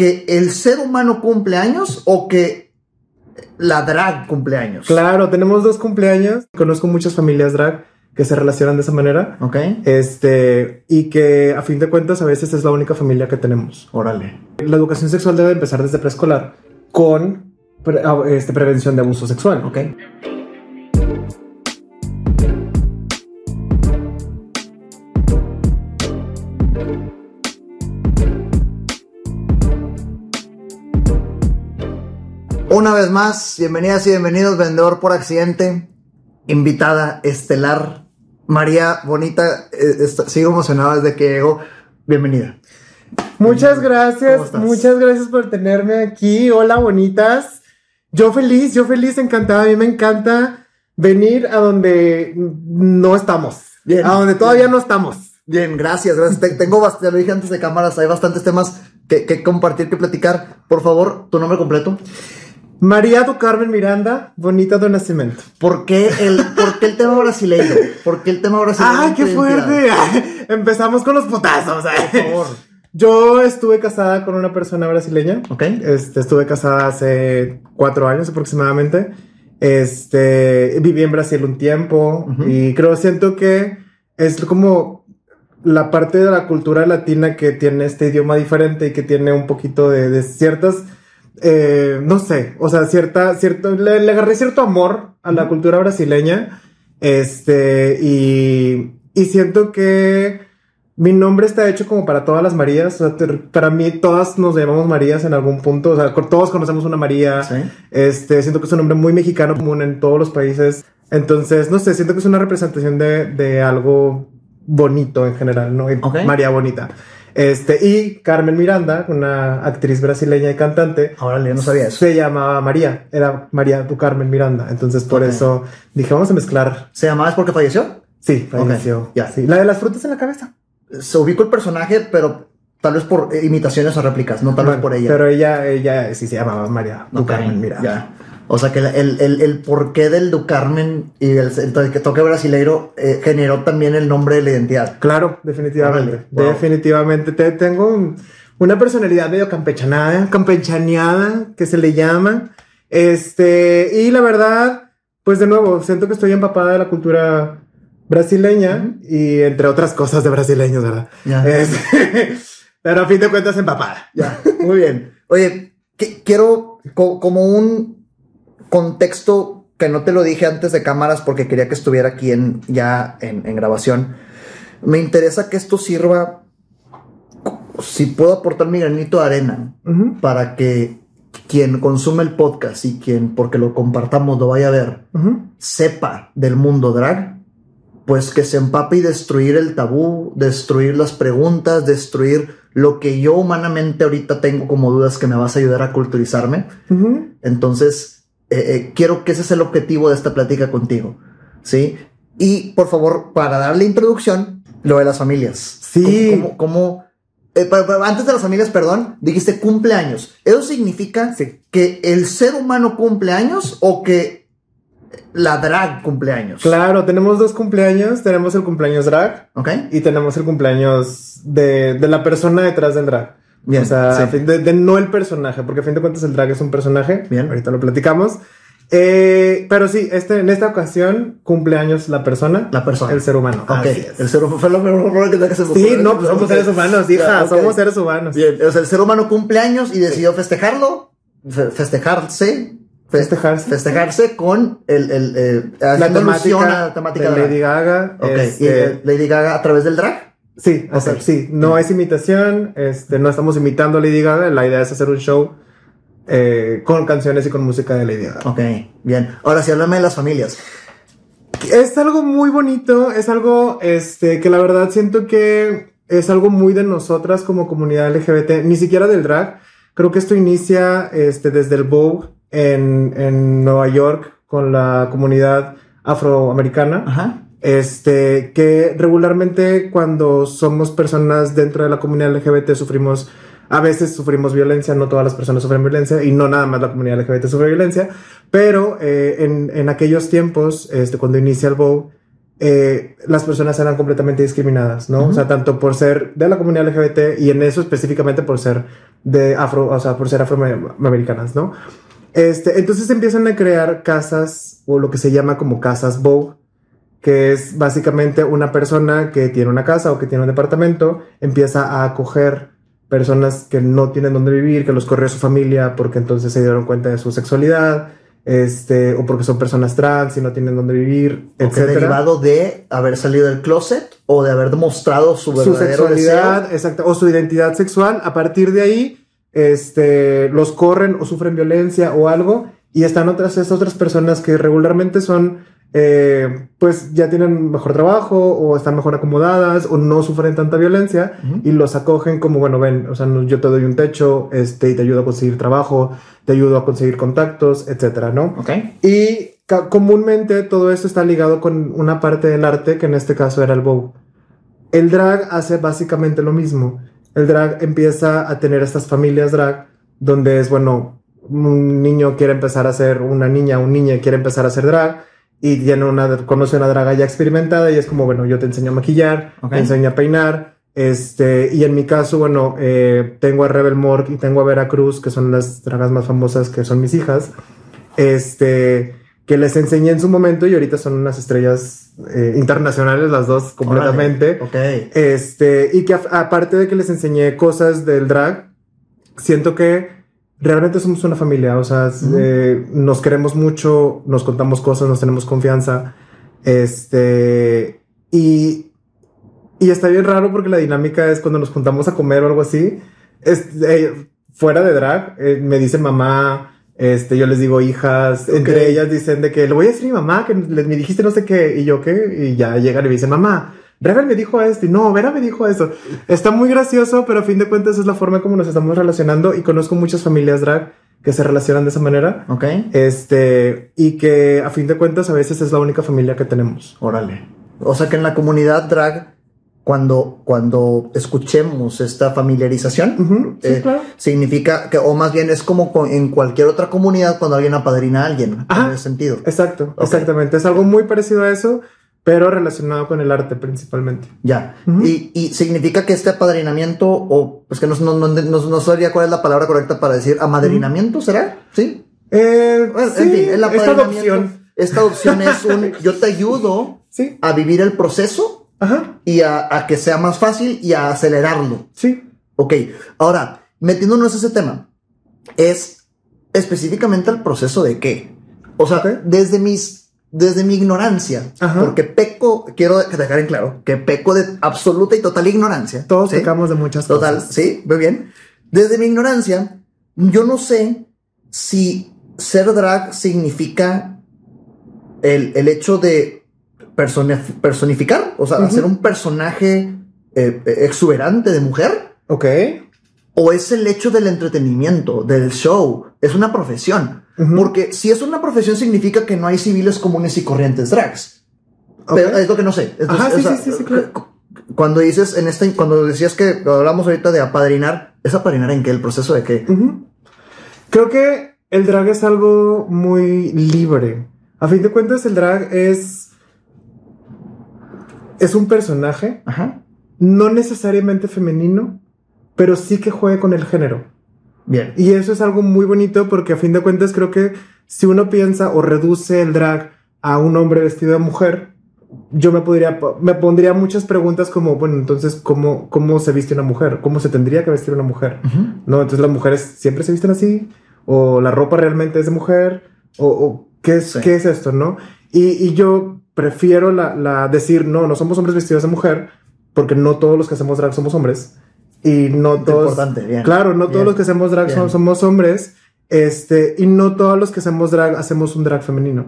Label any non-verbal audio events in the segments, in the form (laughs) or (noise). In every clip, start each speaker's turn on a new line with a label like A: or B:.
A: que el ser humano cumple años o que la drag cumple años.
B: Claro, tenemos dos cumpleaños. Conozco muchas familias drag que se relacionan de esa manera.
A: Ok.
B: Este, y que a fin de cuentas a veces es la única familia que tenemos.
A: Órale.
B: La educación sexual debe empezar desde preescolar con pre- ah, este, prevención de abuso sexual.
A: Ok. Una vez más, bienvenidas y bienvenidos, vendedor por accidente, invitada estelar, María Bonita, eh, está- sigo emocionado desde que llegó, bienvenida.
B: Muchas
A: ¿Cómo
B: gracias, muchas gracias por tenerme aquí. Hola, bonitas. Yo feliz, yo feliz, encantada. A mí me encanta venir a donde no estamos.
A: Bien.
B: A donde todavía no estamos.
A: Bien, gracias, gracias. Te- Tengo, ya lo dije antes de cámaras, hay bastantes temas que, que compartir, que platicar. Por favor, tu nombre completo.
B: María do Carmen Miranda, bonita de nacimiento.
A: ¿Por qué el, por qué el tema brasileño? ¿Por qué el tema brasileño?
B: ¡Ay, qué fuerte! (laughs) Empezamos con los putazos.
A: Por favor.
B: Yo estuve casada con una persona brasileña.
A: ¿Ok?
B: Este, estuve casada hace cuatro años aproximadamente. Este, viví en Brasil un tiempo y creo, siento que es como la parte de la cultura latina que tiene este idioma diferente y que tiene un poquito de, de ciertas, eh, no sé, o sea, cierta, cierto, le, le agarré cierto amor a la cultura brasileña. Este, y, y siento que mi nombre está hecho como para todas las Marías. O sea, te- para mí, todas nos llamamos Marías en algún punto. O sea, todos conocemos una María.
A: Sí.
B: Este, siento que es un nombre muy mexicano, común en todos los países. Entonces, no sé, siento que es una representación de, de algo bonito en general, ¿no? María Bonita. Este, y Carmen Miranda, una actriz brasileña y cantante,
A: Ahora yo no sabía eso.
B: se llamaba María. Era María tu Carmen Miranda. Entonces, por eso dije, vamos a mezclar.
A: ¿Se llamaba es porque falleció?
B: Sí, falleció.
A: ya.
B: Sí, la de las frutas en la cabeza.
A: Se ubicó el personaje, pero tal vez por imitaciones o réplicas, no tal vez por ella.
B: Pero ella, ella sí se llamaba María tu Carmen Miranda.
A: O sea que el, el, el, porqué del Du Carmen y el, el que toque brasileiro eh, generó también el nombre de la identidad.
B: Claro, definitivamente.
A: Wow.
B: Definitivamente. Te, tengo un- una personalidad medio campechanada, campechaneada, que se le llama. Este, y la verdad, pues de nuevo, siento que estoy empapada de la cultura brasileña
A: Ujú.
B: y entre otras cosas de brasileños, ¿verdad?
A: Ya.
B: Este, (laughs) pero a fin de cuentas empapada.
A: Ya, (laughs) muy bien. Oye, que- quiero co- como un contexto que no te lo dije antes de cámaras porque quería que estuviera aquí en, ya en, en grabación. Me interesa que esto sirva, si puedo aportar mi granito de arena, para que quien consume el podcast y quien, porque lo compartamos, lo vaya a ver, sepa del mundo drag, pues que se empape y destruir el tabú, destruir las preguntas, destruir lo que yo humanamente ahorita tengo como dudas que me vas a ayudar a culturizarme. Entonces, eh, eh, quiero que ese es el objetivo de esta plática contigo, ¿sí? Y por favor, para darle introducción, lo de las familias.
B: Sí.
A: ¿Cómo, cómo- cómo- eh, antes de las familias, perdón, dijiste cumpleaños. ¿Eso significa
B: Sí.
A: que el ser humano cumple años o que la drag cumple años?
B: Claro, tenemos dos cumpleaños. Tenemos el cumpleaños drag
A: ¿Ok?
B: y tenemos el cumpleaños de, de la persona detrás del drag.
A: Bien,
B: o sea,
A: sí.
B: a fin de, de no el personaje, porque a fin de cuentas el drag es un personaje.
A: Bien.
B: Ahorita lo platicamos. Eh, pero sí, este, en esta ocasión cumpleaños la persona.
A: La persona.
B: El ser humano.
A: Ok,
B: Así es.
A: el ser humano fue lo primero que tenía que se me
B: Sí, no, pues somos
A: Ok.
B: seres humanos, hija.
A: Ok.
B: Somos seres humanos.
A: Bien, o sea, el ser humano cumple años y decidió festejarlo, fe- festejarse, fe-
B: Festejarse.
A: festejarse con el, el, eh,
B: La temática,
A: la temática
B: de. Lady Gaga.
A: Ok,
B: este,
A: y eh, Lady Gaga a través del drag.
B: Sí, o sea, sí, no es imitación, este, no estamos imitando a Lady Gaga, la idea es hacer un show eh, con canciones y con música de Lady Gaga.
A: Ok, bien. Ahora sí, háblame de las familias.
B: Es algo muy bonito, es algo este, que la verdad siento que es algo muy de nosotras como comunidad LGBT, ni siquiera del drag. Creo que esto inicia este, desde el Vogue en, en Nueva York con la comunidad afroamericana.
A: Ajá.
B: Este, que regularmente cuando somos personas dentro de la comunidad LGBT sufrimos, a veces sufrimos violencia, no todas las personas sufren violencia y no nada más la comunidad LGBT sufre violencia, pero eh, en, en aquellos tiempos, este, cuando inicia el Vogue, eh, las personas eran completamente discriminadas, ¿no? O sea, tanto por ser de la comunidad LGBT y en eso específicamente por ser de afro, o sea, por ser afroamericanas, ¿no? Este, entonces empiezan a crear casas o lo que se llama como casas Vogue, que es básicamente una persona que tiene una casa o que tiene un departamento, empieza a acoger personas que no tienen dónde vivir, que los corrió su familia porque entonces se dieron cuenta de su sexualidad, este, o porque son personas trans y no tienen dónde vivir,
A: etc. derivado de haber salido del closet o de haber demostrado su verdadero
B: sexualidad, exacto, o su identidad sexual. A partir de ahí, este, los corren o sufren violencia o algo, y están otras, estas otras personas que regularmente son eh, pues ya tienen mejor trabajo o están mejor acomodadas o no sufren tanta violencia y los acogen como, bueno, ven, o sea, yo te doy un techo este, y te ayudo a conseguir trabajo, te ayudo a conseguir contactos, etcétera, ¿no?
A: Ok.
B: Y comúnmente todo esto está ligado con una parte del arte que en este caso era el bow. El drag hace básicamente lo mismo. El drag empieza a tener estas familias drag donde es, bueno, un niño quiere empezar a ser una niña, un niño quiere empezar a ser drag y tiene una, conoce una draga ya experimentada y es como, bueno, yo te enseño a maquillar, te enseño a peinar, este, y en mi caso, bueno, eh, tengo a Rebel Morg y tengo a Vera Cruz, que son las dragas más famosas, que son mis hijas, este, que les enseñé en su momento y ahorita son unas estrellas eh, internacionales las dos completamente. Este, y que aparte de que les enseñé cosas del drag, siento que realmente somos una familia, o sea, eh, nos queremos mucho, nos contamos cosas, nos tenemos confianza, este, y, y está bien raro porque la dinámica es cuando nos juntamos a comer o algo así, es, eh, fuera de drag, eh, me dice mamá, este, yo les digo hijas, entre ellas dicen de que le voy a decir a mi mamá que me dijiste no sé qué, y yo qué, y ya llegan y me dicen mamá, Rebel me dijo esto y no, Vera me dijo eso. Está muy gracioso, pero a fin de cuentas es la forma como nos estamos relacionando y conozco muchas familias drag que se relacionan de esa manera.
A: Ok.
B: Este, y que a fin de cuentas a veces es la única familia que tenemos.
A: Órale. O sea que en la comunidad drag, cuando, cuando escuchemos esta familiarización, eh, significa que, o más bien es como en cualquier otra comunidad cuando alguien apadrina a alguien, en ese sentido.
B: Exacto, exactamente. Es algo muy parecido a eso pero relacionado con el arte principalmente.
A: Ya. y, y, significa que este apadrinamiento, o pues que no, no, no, no, sabría cuál es la palabra correcta para decir amadrinamiento, ¿será? Sí.
B: Eh, en fin, el esta adopción.
A: Esta opción es un (laughs) yo te ayudo a vivir el proceso y a, a, que sea más fácil y a acelerarlo.
B: Sí.
A: Ok. Ahora, metiéndonos a ese tema, es específicamente el proceso de qué. O sea, desde mis desde mi ignorancia, porque peco, quiero dejar en claro que peco de absoluta y total ignorancia.
B: Todos pecamos de muchas
A: total,
B: cosas.
A: sí, muy bien. Desde mi ignorancia, yo no sé si ser drag significa el, el hecho de personificar, o sea, hacer un personaje eh, exuberante de mujer.
B: Ok.
A: O es el hecho del entretenimiento, del show. Es una profesión. Porque si es una profesión significa que no hay civiles comunes y corrientes drags. Pero es lo que no sé. Cuando dices en esta, cuando decías que hablamos ahorita de apadrinar, ¿es apadrinar en qué? ¿El proceso de qué?
B: Creo que el drag es algo muy libre. A fin de cuentas, el drag es. Es un personaje. No necesariamente femenino, pero sí que juegue con el género.
A: Bien.
B: Y eso es algo muy bonito porque a fin de cuentas creo que si uno piensa o reduce el drag a un hombre vestido de mujer, yo me podría, me pondría muchas preguntas como, bueno, entonces, ¿cómo, cómo se viste una mujer? ¿Cómo se tendría que vestir una mujer? ¿No? Entonces las mujeres siempre se visten así, o la ropa realmente es de mujer, o, ¿qué, es, ¿qué es esto? ¿No? Y, y yo prefiero la, la, decir, no, no somos hombres vestidos de mujer, porque no todos los que hacemos drag somos hombres y no todos. Claro, no todos los que hacemos drag somos hombres. Este, y no todos los que hacemos drag hacemos un drag femenino,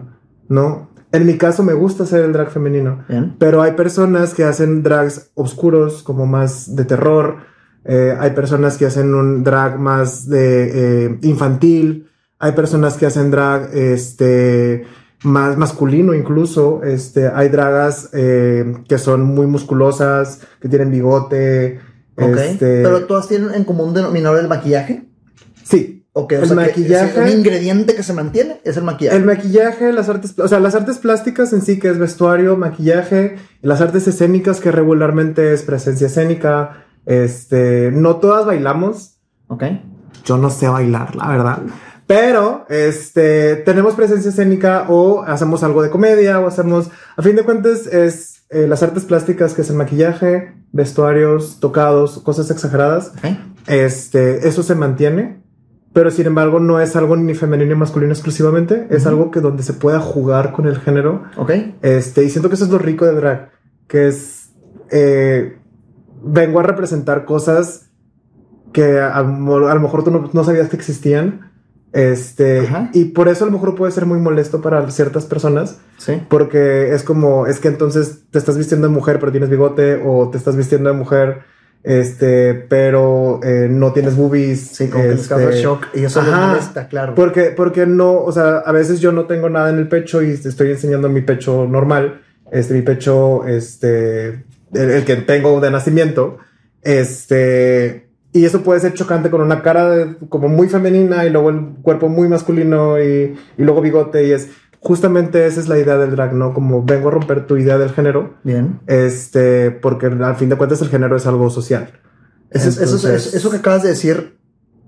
B: ¿no? En mi caso me gusta hacer el drag femenino, pero hay personas que hacen drags oscuros, como más de terror. Eh, hay personas que hacen un drag más de eh, infantil. Hay personas que hacen drag, este, más masculino incluso. Este, hay dragas eh, que son muy musculosas, que tienen bigote,
A: este... Pero todas tienen en común denominador el maquillaje.
B: Sí.
A: Ok, o
B: El
A: sea, que
B: maquillaje-
A: es un ingrediente que se mantiene es el maquillaje.
B: El maquillaje, las artes, o sea, las artes plásticas en sí, que es vestuario, maquillaje, las artes escénicas, que regularmente es presencia escénica. Este, no todas bailamos.
A: Ok.
B: Yo no sé bailar, la verdad. Pero, este, tenemos presencia escénica o hacemos algo de comedia o hacemos, a fin de cuentas, es eh, las artes plásticas, que es el maquillaje, vestuarios, tocados, cosas exageradas. Este, eso se mantiene, pero sin embargo no es algo ni femenino ni masculino exclusivamente, es algo que donde se pueda jugar con el género.
A: Ok.
B: Este, y siento que eso es lo rico de drag, que es, eh, vengo a representar cosas que a lo mejor tú no, no sabías que existían. Este,
A: Ajá.
B: y por eso a lo mejor puede ser muy molesto para ciertas personas,
A: Sí.
B: porque es como, es que entonces te estás vistiendo de mujer pero tienes bigote, o te estás vistiendo de mujer, este, pero eh, no tienes boobies.
A: Sí, como que les
B: este,
A: shock. Y eso les
B: ajá.
A: molesta, claro.
B: Porque, porque no, o sea, a veces yo no tengo nada en el pecho y estoy enseñando mi pecho normal, este, mi pecho, este, el, el que tengo de nacimiento, este, y eso puede ser chocante con una cara de- como muy femenina y luego el cuerpo muy masculino y, y luego bigote y es, justamente esa es la idea del drag, ¿no? Como vengo a romper tu idea del género,
A: Bien.
B: este, porque al fin de cuentas el género es algo social.
A: Eso, es- eso, es-
B: Entonces-
A: eso que acabas de decir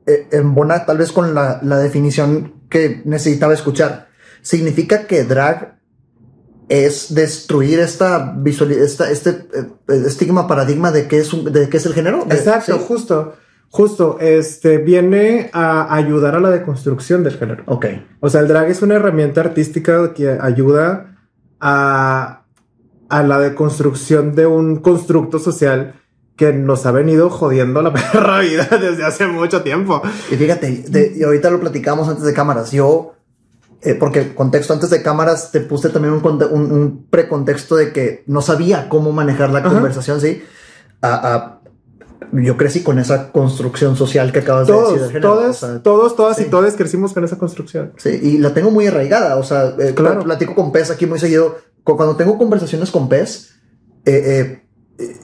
A: eh, embona tal vez con la, la definición que necesitaba escuchar. Significa que drag es destruir esta visual, esta, este eh, estigma, paradigma de qué es, un, de qué es el género. De-
B: Exacto,
A: sí.
B: justo, justo, este, viene a ayudar a la deconstrucción del género.
A: Ok.
B: O sea, el drag es una herramienta artística que ayuda a, a la deconstrucción de un constructo social que nos ha venido jodiendo la (laughs) perra vida desde hace mucho tiempo.
A: Y fíjate, de- y ahorita lo platicamos antes de cámaras. Yo, eh, porque contexto antes de cámaras, te puse también un, un, un precontexto de que no sabía cómo manejar la
B: Ajá.
A: conversación, ¿sí? A- a- yo crecí con esa construcción social que acabas de decir.
B: Todos, todos,
A: o sea,
B: todos, todas
A: sí.
B: y todos crecimos con esa construcción.
A: Sí, y la tengo muy arraigada. O sea, eh,
B: Claro.
A: platico con Pez aquí muy seguido. Cu- Cuando tengo conversaciones con Pez, eh, eh,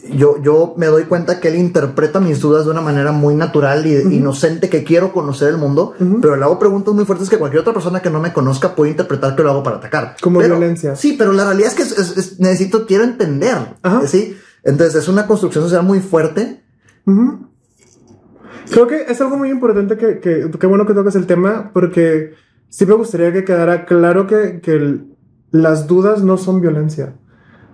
A: yo, yo me doy cuenta que él interpreta mis dudas de una manera muy natural y inocente, que quiero conocer el mundo, pero le hago preguntas muy fuertes que cualquier otra persona que no me conozca puede interpretar que lo hago para atacar.
B: Como
A: Pero-
B: violencia.
A: Sí, pero la realidad es que es- es- es- necesito, quiero entender.
B: Ajá.
A: Sí. Entonces es una construcción social muy fuerte.
B: Creo que es algo muy importante que, que, qué bueno que tocas el tema, porque sí me gustaría que quedara claro que, que el- las dudas no son violencia.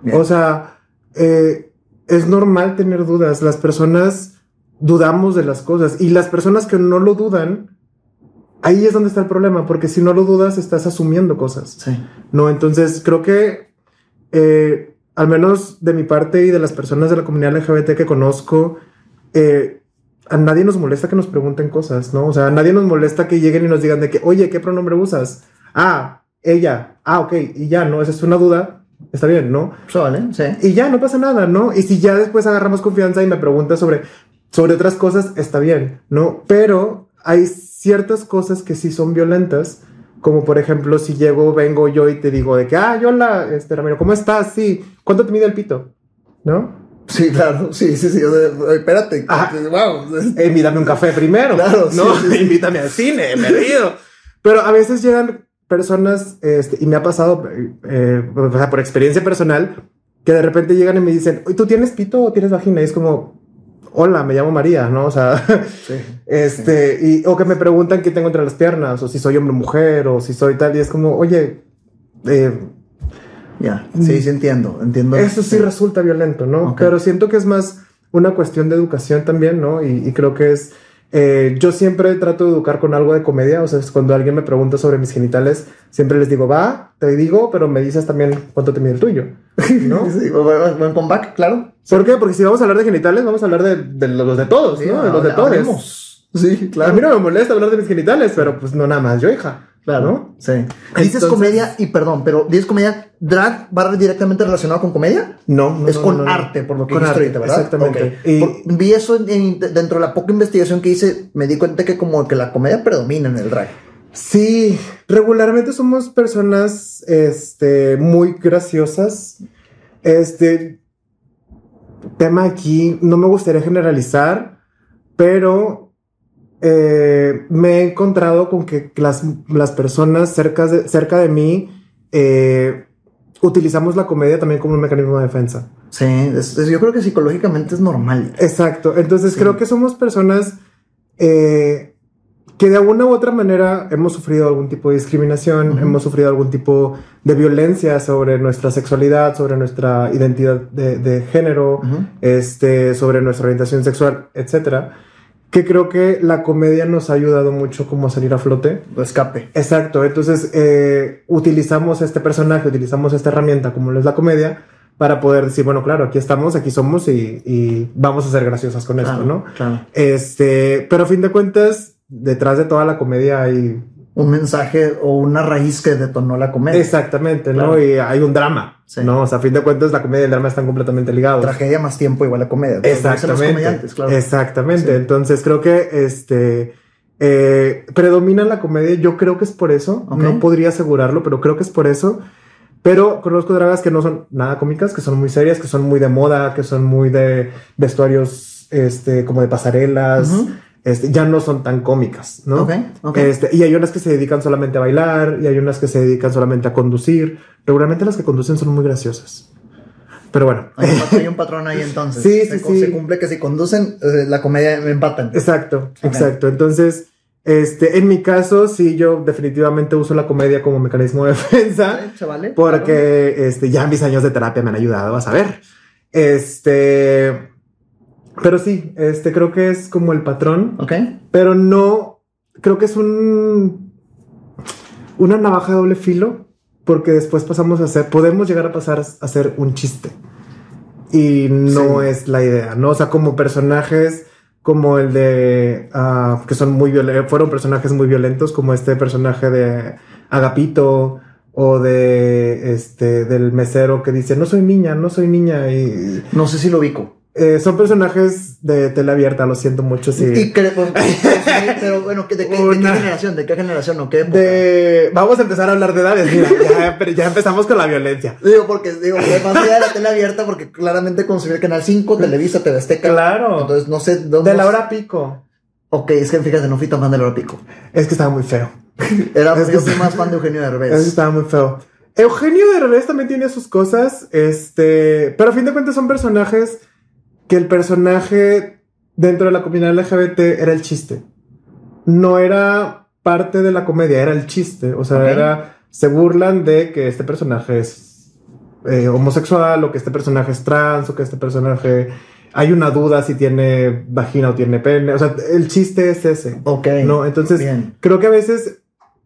A: Bien.
B: O sea, eh, es normal tener dudas. Las personas dudamos de las cosas y las personas que no lo dudan, ahí es donde está el problema, porque si no lo dudas, estás asumiendo cosas.
A: Sí.
B: No, entonces creo que eh, al menos de mi parte y de las personas de la comunidad LGBT que conozco, eh, a nadie nos molesta que nos pregunten cosas, ¿no? O sea, a nadie nos molesta que lleguen y nos digan de que, oye, ¿qué pronombre usas? Ah, ella. Ah, ok. Y ya, ¿no? Esa es una duda. Está bien, ¿no?
A: Vale, sí.
B: Y ya, no pasa nada, ¿no? Y si ya después agarramos confianza y me preguntas sobre, sobre otras cosas, está bien, ¿no? Pero hay ciertas cosas que sí son violentas, como por ejemplo, si llego, vengo yo y te digo de que, ah, yo hola, este Ramiro, ¿cómo estás? Sí, ¿cuánto te mide el pito? ¿No?
A: Sí, claro. Sí, sí, sí. espérate.
B: Ajá.
A: Wow.
B: Eh, invítame un café primero.
A: Claro,
B: ¿no?
A: sí, sí, sí. (laughs)
B: Invítame al cine, me río. Pero a veces llegan personas, este, y me ha pasado, eh, sea, por experiencia personal, que de repente llegan y me dicen, "Oye, ¿tú tienes pito o tienes vagina? Y es como, hola, me llamo María, ¿no? O sea, (laughs)
A: Sí.
B: este, y, o que me preguntan qué tengo entre las piernas, o si soy hombre o mujer, o si soy tal, y es como, oye, eh,
A: Ya. Sí, sí entiendo. Entiendo.
B: eso sí resulta violento, ¿no? Pero siento que es más una cuestión de educación también, ¿no? Y, y creo que es. Eh, yo siempre trato de educar con algo de comedia, o sea, es cuando alguien me pregunta sobre mis genitales, siempre les digo, va, te digo, pero me dices también cuánto te mide el tuyo, ¿no? (laughs)
A: Sí, buen comeback, claro.
B: ¿Por qué? Porque si vamos a hablar de genitales, vamos a hablar de, de los de todos,
A: Sí,
B: ¿no? De los de todos.
A: Sí,
B: A
A: claro.
B: mí no me molesta hablar de mis genitales, pero pues no nada más yo, hija.
A: Claro. Sí. Dices comedia y perdón, pero dices comedia, drag va directamente relacionado con comedia.
B: No, no,
A: es
B: no,
A: con
B: no,
A: arte, por lo que
B: arte,
A: ahorita, ¿verdad?
B: exactamente. Y-
A: Por- vi eso en- en- dentro de la poca investigación que hice, me di cuenta que como que la comedia predomina en el drag.
B: Sí, regularmente somos personas este, muy graciosas. Este tema aquí, no me gustaría generalizar, pero eh, me he encontrado con que las, las personas cerca de, cerca de mí eh, utilizamos la comedia también como un mecanismo de defensa.
A: Sí, es- es- yo creo que psicológicamente es normal.
B: Exacto. Entonces
A: Sí.
B: creo que somos personas eh, que de alguna u otra manera hemos sufrido algún tipo de discriminación, hemos sufrido algún tipo de violencia sobre nuestra sexualidad, sobre nuestra identidad de, de género, este, sobre nuestra orientación sexual, etcétera. Que creo que la comedia nos ha ayudado mucho como a salir a flote.
A: Escape.
B: Exacto, entonces eh, utilizamos este personaje, utilizamos esta herramienta como lo es la comedia para poder decir, bueno, claro, aquí estamos, aquí somos y, y vamos a ser graciosas con esto, ¿no?
A: Claro.
B: Este, pero a fin de cuentas, detrás de toda la comedia hay...
A: Un mensaje o una raíz que detonó la comedia.
B: Exactamente, ¿no?
A: Claro.
B: Y hay un drama,
A: Sí.
B: ¿no? O sea, a fin de cuentas la comedia y el drama están completamente ligados.
A: Tragedia más tiempo igual a comedia. Los
B: Exactamente.
A: comediantes, claro.
B: Exactamente.
A: Sí.
B: Entonces creo que este eh, predomina la comedia. Yo creo que es por eso. No podría asegurarlo, pero creo que es por eso. Pero conozco dragas que no son nada cómicas, que son muy serias, que son muy de moda, que son muy de vestuarios, este, como de pasarelas. Este, ya no son tan cómicas, ¿no?
A: Ok, ok.
B: Este, y hay unas que se dedican solamente a bailar y hay unas que se dedican solamente a conducir. Regularmente las que conducen son muy graciosas. Pero bueno.
A: Hay un, pat- hay un (laughs) patrón ahí entonces.
B: Sí,
A: se,
B: sí, sí.
A: se cumple que si conducen, eh, la comedia me empatan.
B: Exacto,
A: Ok.
B: exacto. Entonces, este, en mi caso, sí, yo definitivamente uso la comedia como mecanismo de (laughs) defensa,
A: ¿Se vale?
B: porque este, ya mis años de terapia me han ayudado a saber. Este, pero sí, este, creo que es como el patrón,
A: Ok.
B: pero no, creo que es un, una navaja de doble filo, porque después pasamos a ser, podemos llegar a pasar a ser un chiste. Y no
A: Sí.
B: es la idea, ¿no? O sea, como personajes como el de, ah, que son muy violentos, fueron personajes muy violentos, como este personaje de Agapito o de, este, del mesero que dice, no soy niña, no soy niña. Y
A: No sé si lo ubico.
B: Eh, son personajes de tele abierta, lo siento mucho. Sí.
A: Y pues, (laughs) pues, sí, pero bueno, ¿de qué, de qué
B: Una-
A: generación? ¿De qué generación o qué época?
B: De... Vamos a empezar a hablar de edades. Mira, ya, pero ya empezamos con la violencia. (laughs)
A: Digo, porque digo, allá de la tele abierta, porque claramente consumí el canal 5, Televisa, TV Azteca.
B: Claro.
A: Entonces no sé dónde.
B: De la hora pico.
A: Ok, es que fíjate, no fui tan fan de la hora pico.
B: Es que estaba muy feo. (laughs)
A: Era,
B: Es
A: yo fui más fan de Eugenio
B: Es que
A: Derbez.
B: estaba muy feo. Eugenio Derbez también tiene sus cosas, este, pero a fin de cuentas son personajes que el personaje dentro de la comunidad LGBT era el chiste. No era parte de la comedia, era el chiste. O sea, era, se burlan de que este personaje es eh, homosexual o que este personaje es trans o que este personaje hay una duda si tiene vagina o tiene pene. O sea, el chiste es ese.
A: Ok.
B: No, entonces
A: Bien.
B: creo que a veces,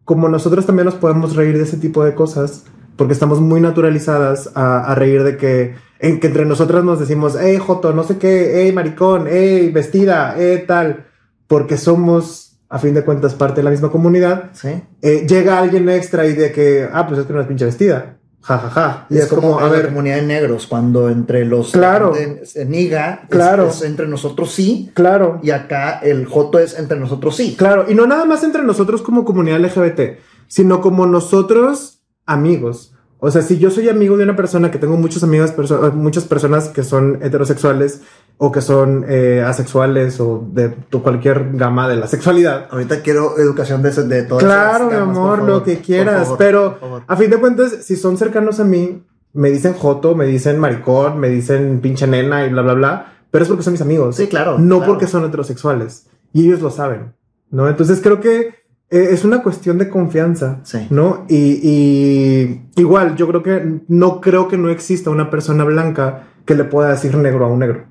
B: como nosotros también nos podemos reír de ese tipo de cosas, porque estamos muy naturalizadas a, a reír de que, en que entre nosotras nos decimos, hey, Joto, no sé qué, hey, maricón, hey, vestida, hey, tal, porque somos, a fin de cuentas, parte de la misma comunidad.
A: Sí.
B: Eh, llega alguien extra y de que, ah, pues es que no es pinche vestida. Ja, ja, ja.
A: Y es como,
B: a
A: en la
B: ver,
A: comunidad de negros, cuando entre los
B: Claro.
A: se niga, es-
B: Claro.
A: es entre nosotros sí,
B: claro.
A: y acá el Joto es entre nosotros sí.
B: Claro, y no nada más entre nosotros como comunidad LGBT, sino como nosotros amigos. O sea, si yo soy amigo de una persona que tengo muchos amigos, perso- muchas personas que son heterosexuales o que son eh, asexuales o de tu- cualquier gama de la sexualidad.
A: Ahorita quiero educación de, de todas
B: Claro, mi amor,
A: por
B: lo
A: favor,
B: que quieras,
A: favor,
B: pero
A: favor.
B: a fin de cuentas, si son cercanos a mí, me dicen joto, me dicen maricón, me dicen pinche nena y bla, bla, bla, pero es porque son mis amigos.
A: Sí, claro.
B: no
A: claro.
B: porque son heterosexuales. Y ellos lo saben, ¿no? Entonces creo que es una cuestión de confianza,
A: Sí.
B: ¿no? Y, y igual, yo creo que no creo que no exista una persona blanca que le pueda decir negro a un negro.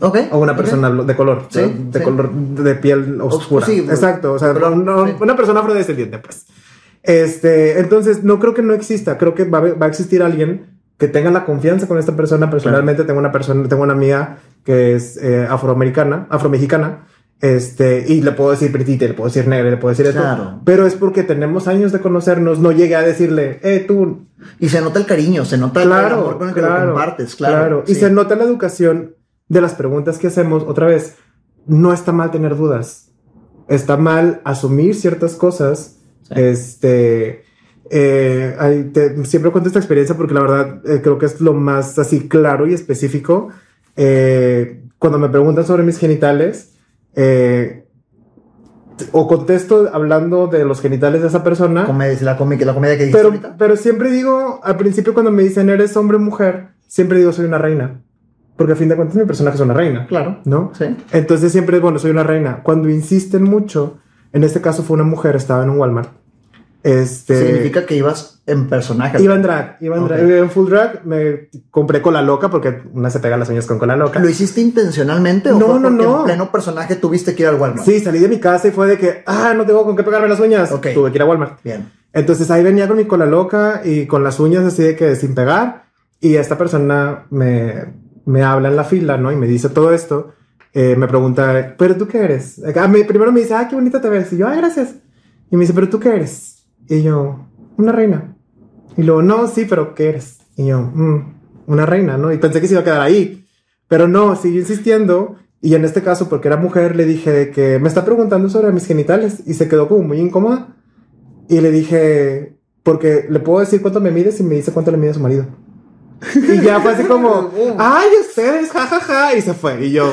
A: Ok.
B: O una persona de color,
A: Sí,
B: de
A: sí.
B: color de piel oscura.
A: sí, pues,
B: Exacto, o sea,
A: pero-
B: una persona afrodescendiente, pues. Este, entonces, no creo que no exista, creo que va, a haber- va a existir alguien que tenga la confianza con esta persona. Personalmente tengo una persona, tengo una amiga que es eh, afroamericana, afromexicana, este, y le puedo decir pretita, le puedo decir negra, le puedo decir esto,
A: Claro.
B: pero es porque tenemos años de conocernos, no llegué a decirle, eh, tú,
A: Y se nota el cariño, se nota el
B: claro,
A: amor con el que lo
B: claro,
A: compartes, claro.
B: Y
A: sí.
B: se nota la educación de las preguntas que hacemos. Otra vez, no está mal tener dudas. Está mal asumir ciertas cosas.
A: Sí.
B: Este. eh, ay, te- siempre cuento esta experiencia porque la verdad eh, creo que es lo más así claro y específico. Eh, cuando me preguntan sobre mis genitales, eh, o contesto hablando de los genitales de esa persona.
A: Comedia, la, comedia, la comedia que dijiste
B: Pero,
A: ahorita.
B: pero siempre digo, al principio cuando me dicen eres hombre o mujer, siempre digo soy una reina. Porque a fin de cuentas mi personaje es una reina.
A: Claro.
B: ¿No?
A: Sí.
B: Entonces siempre, bueno, soy una reina. Cuando insisten mucho, en este caso fue una mujer, estaba en un Walmart. Este.
A: Significa que ibas en personaje.
B: Iba en drag, iba en
A: Ok.
B: drag. En full drag me compré cola loca porque una se pega las uñas con cola loca.
A: ¿Lo hiciste intencionalmente o
B: No,
A: fue
B: no, no.
A: en pleno personaje tuviste que ir al Walmart?
B: Sí, salí de mi casa y fue de que, ah, no tengo con qué pegarme las uñas.
A: Ok.
B: Tuve que ir a Walmart.
A: Bien.
B: Entonces ahí venía con mi cola loca y con las uñas así de que sin pegar. Y esta persona me, me habla en la fila, ¿no? Y me dice todo esto. Eh, me pregunta, ¿pero tú qué eres? Ah, me- primero me dice, ah, qué bonita te ves. Y yo, ah, gracias. Y me dice, ¿pero tú qué eres? Y yo, una reina. Y luego, no, sí, pero ¿qué eres? Y yo, "Mm, una reina, ¿no? Y pensé que se iba a quedar ahí. Pero no, siguió insistiendo. Y en este caso, porque era mujer, le dije que me está preguntando sobre mis genitales. Y se quedó como muy incómoda. Y le dije, porque le puedo decir cuánto me mides y me dice cuánto le mide a su marido. Y ya fue así como, (laughs) ay, ustedes, jajaja. Y se fue. Y yo,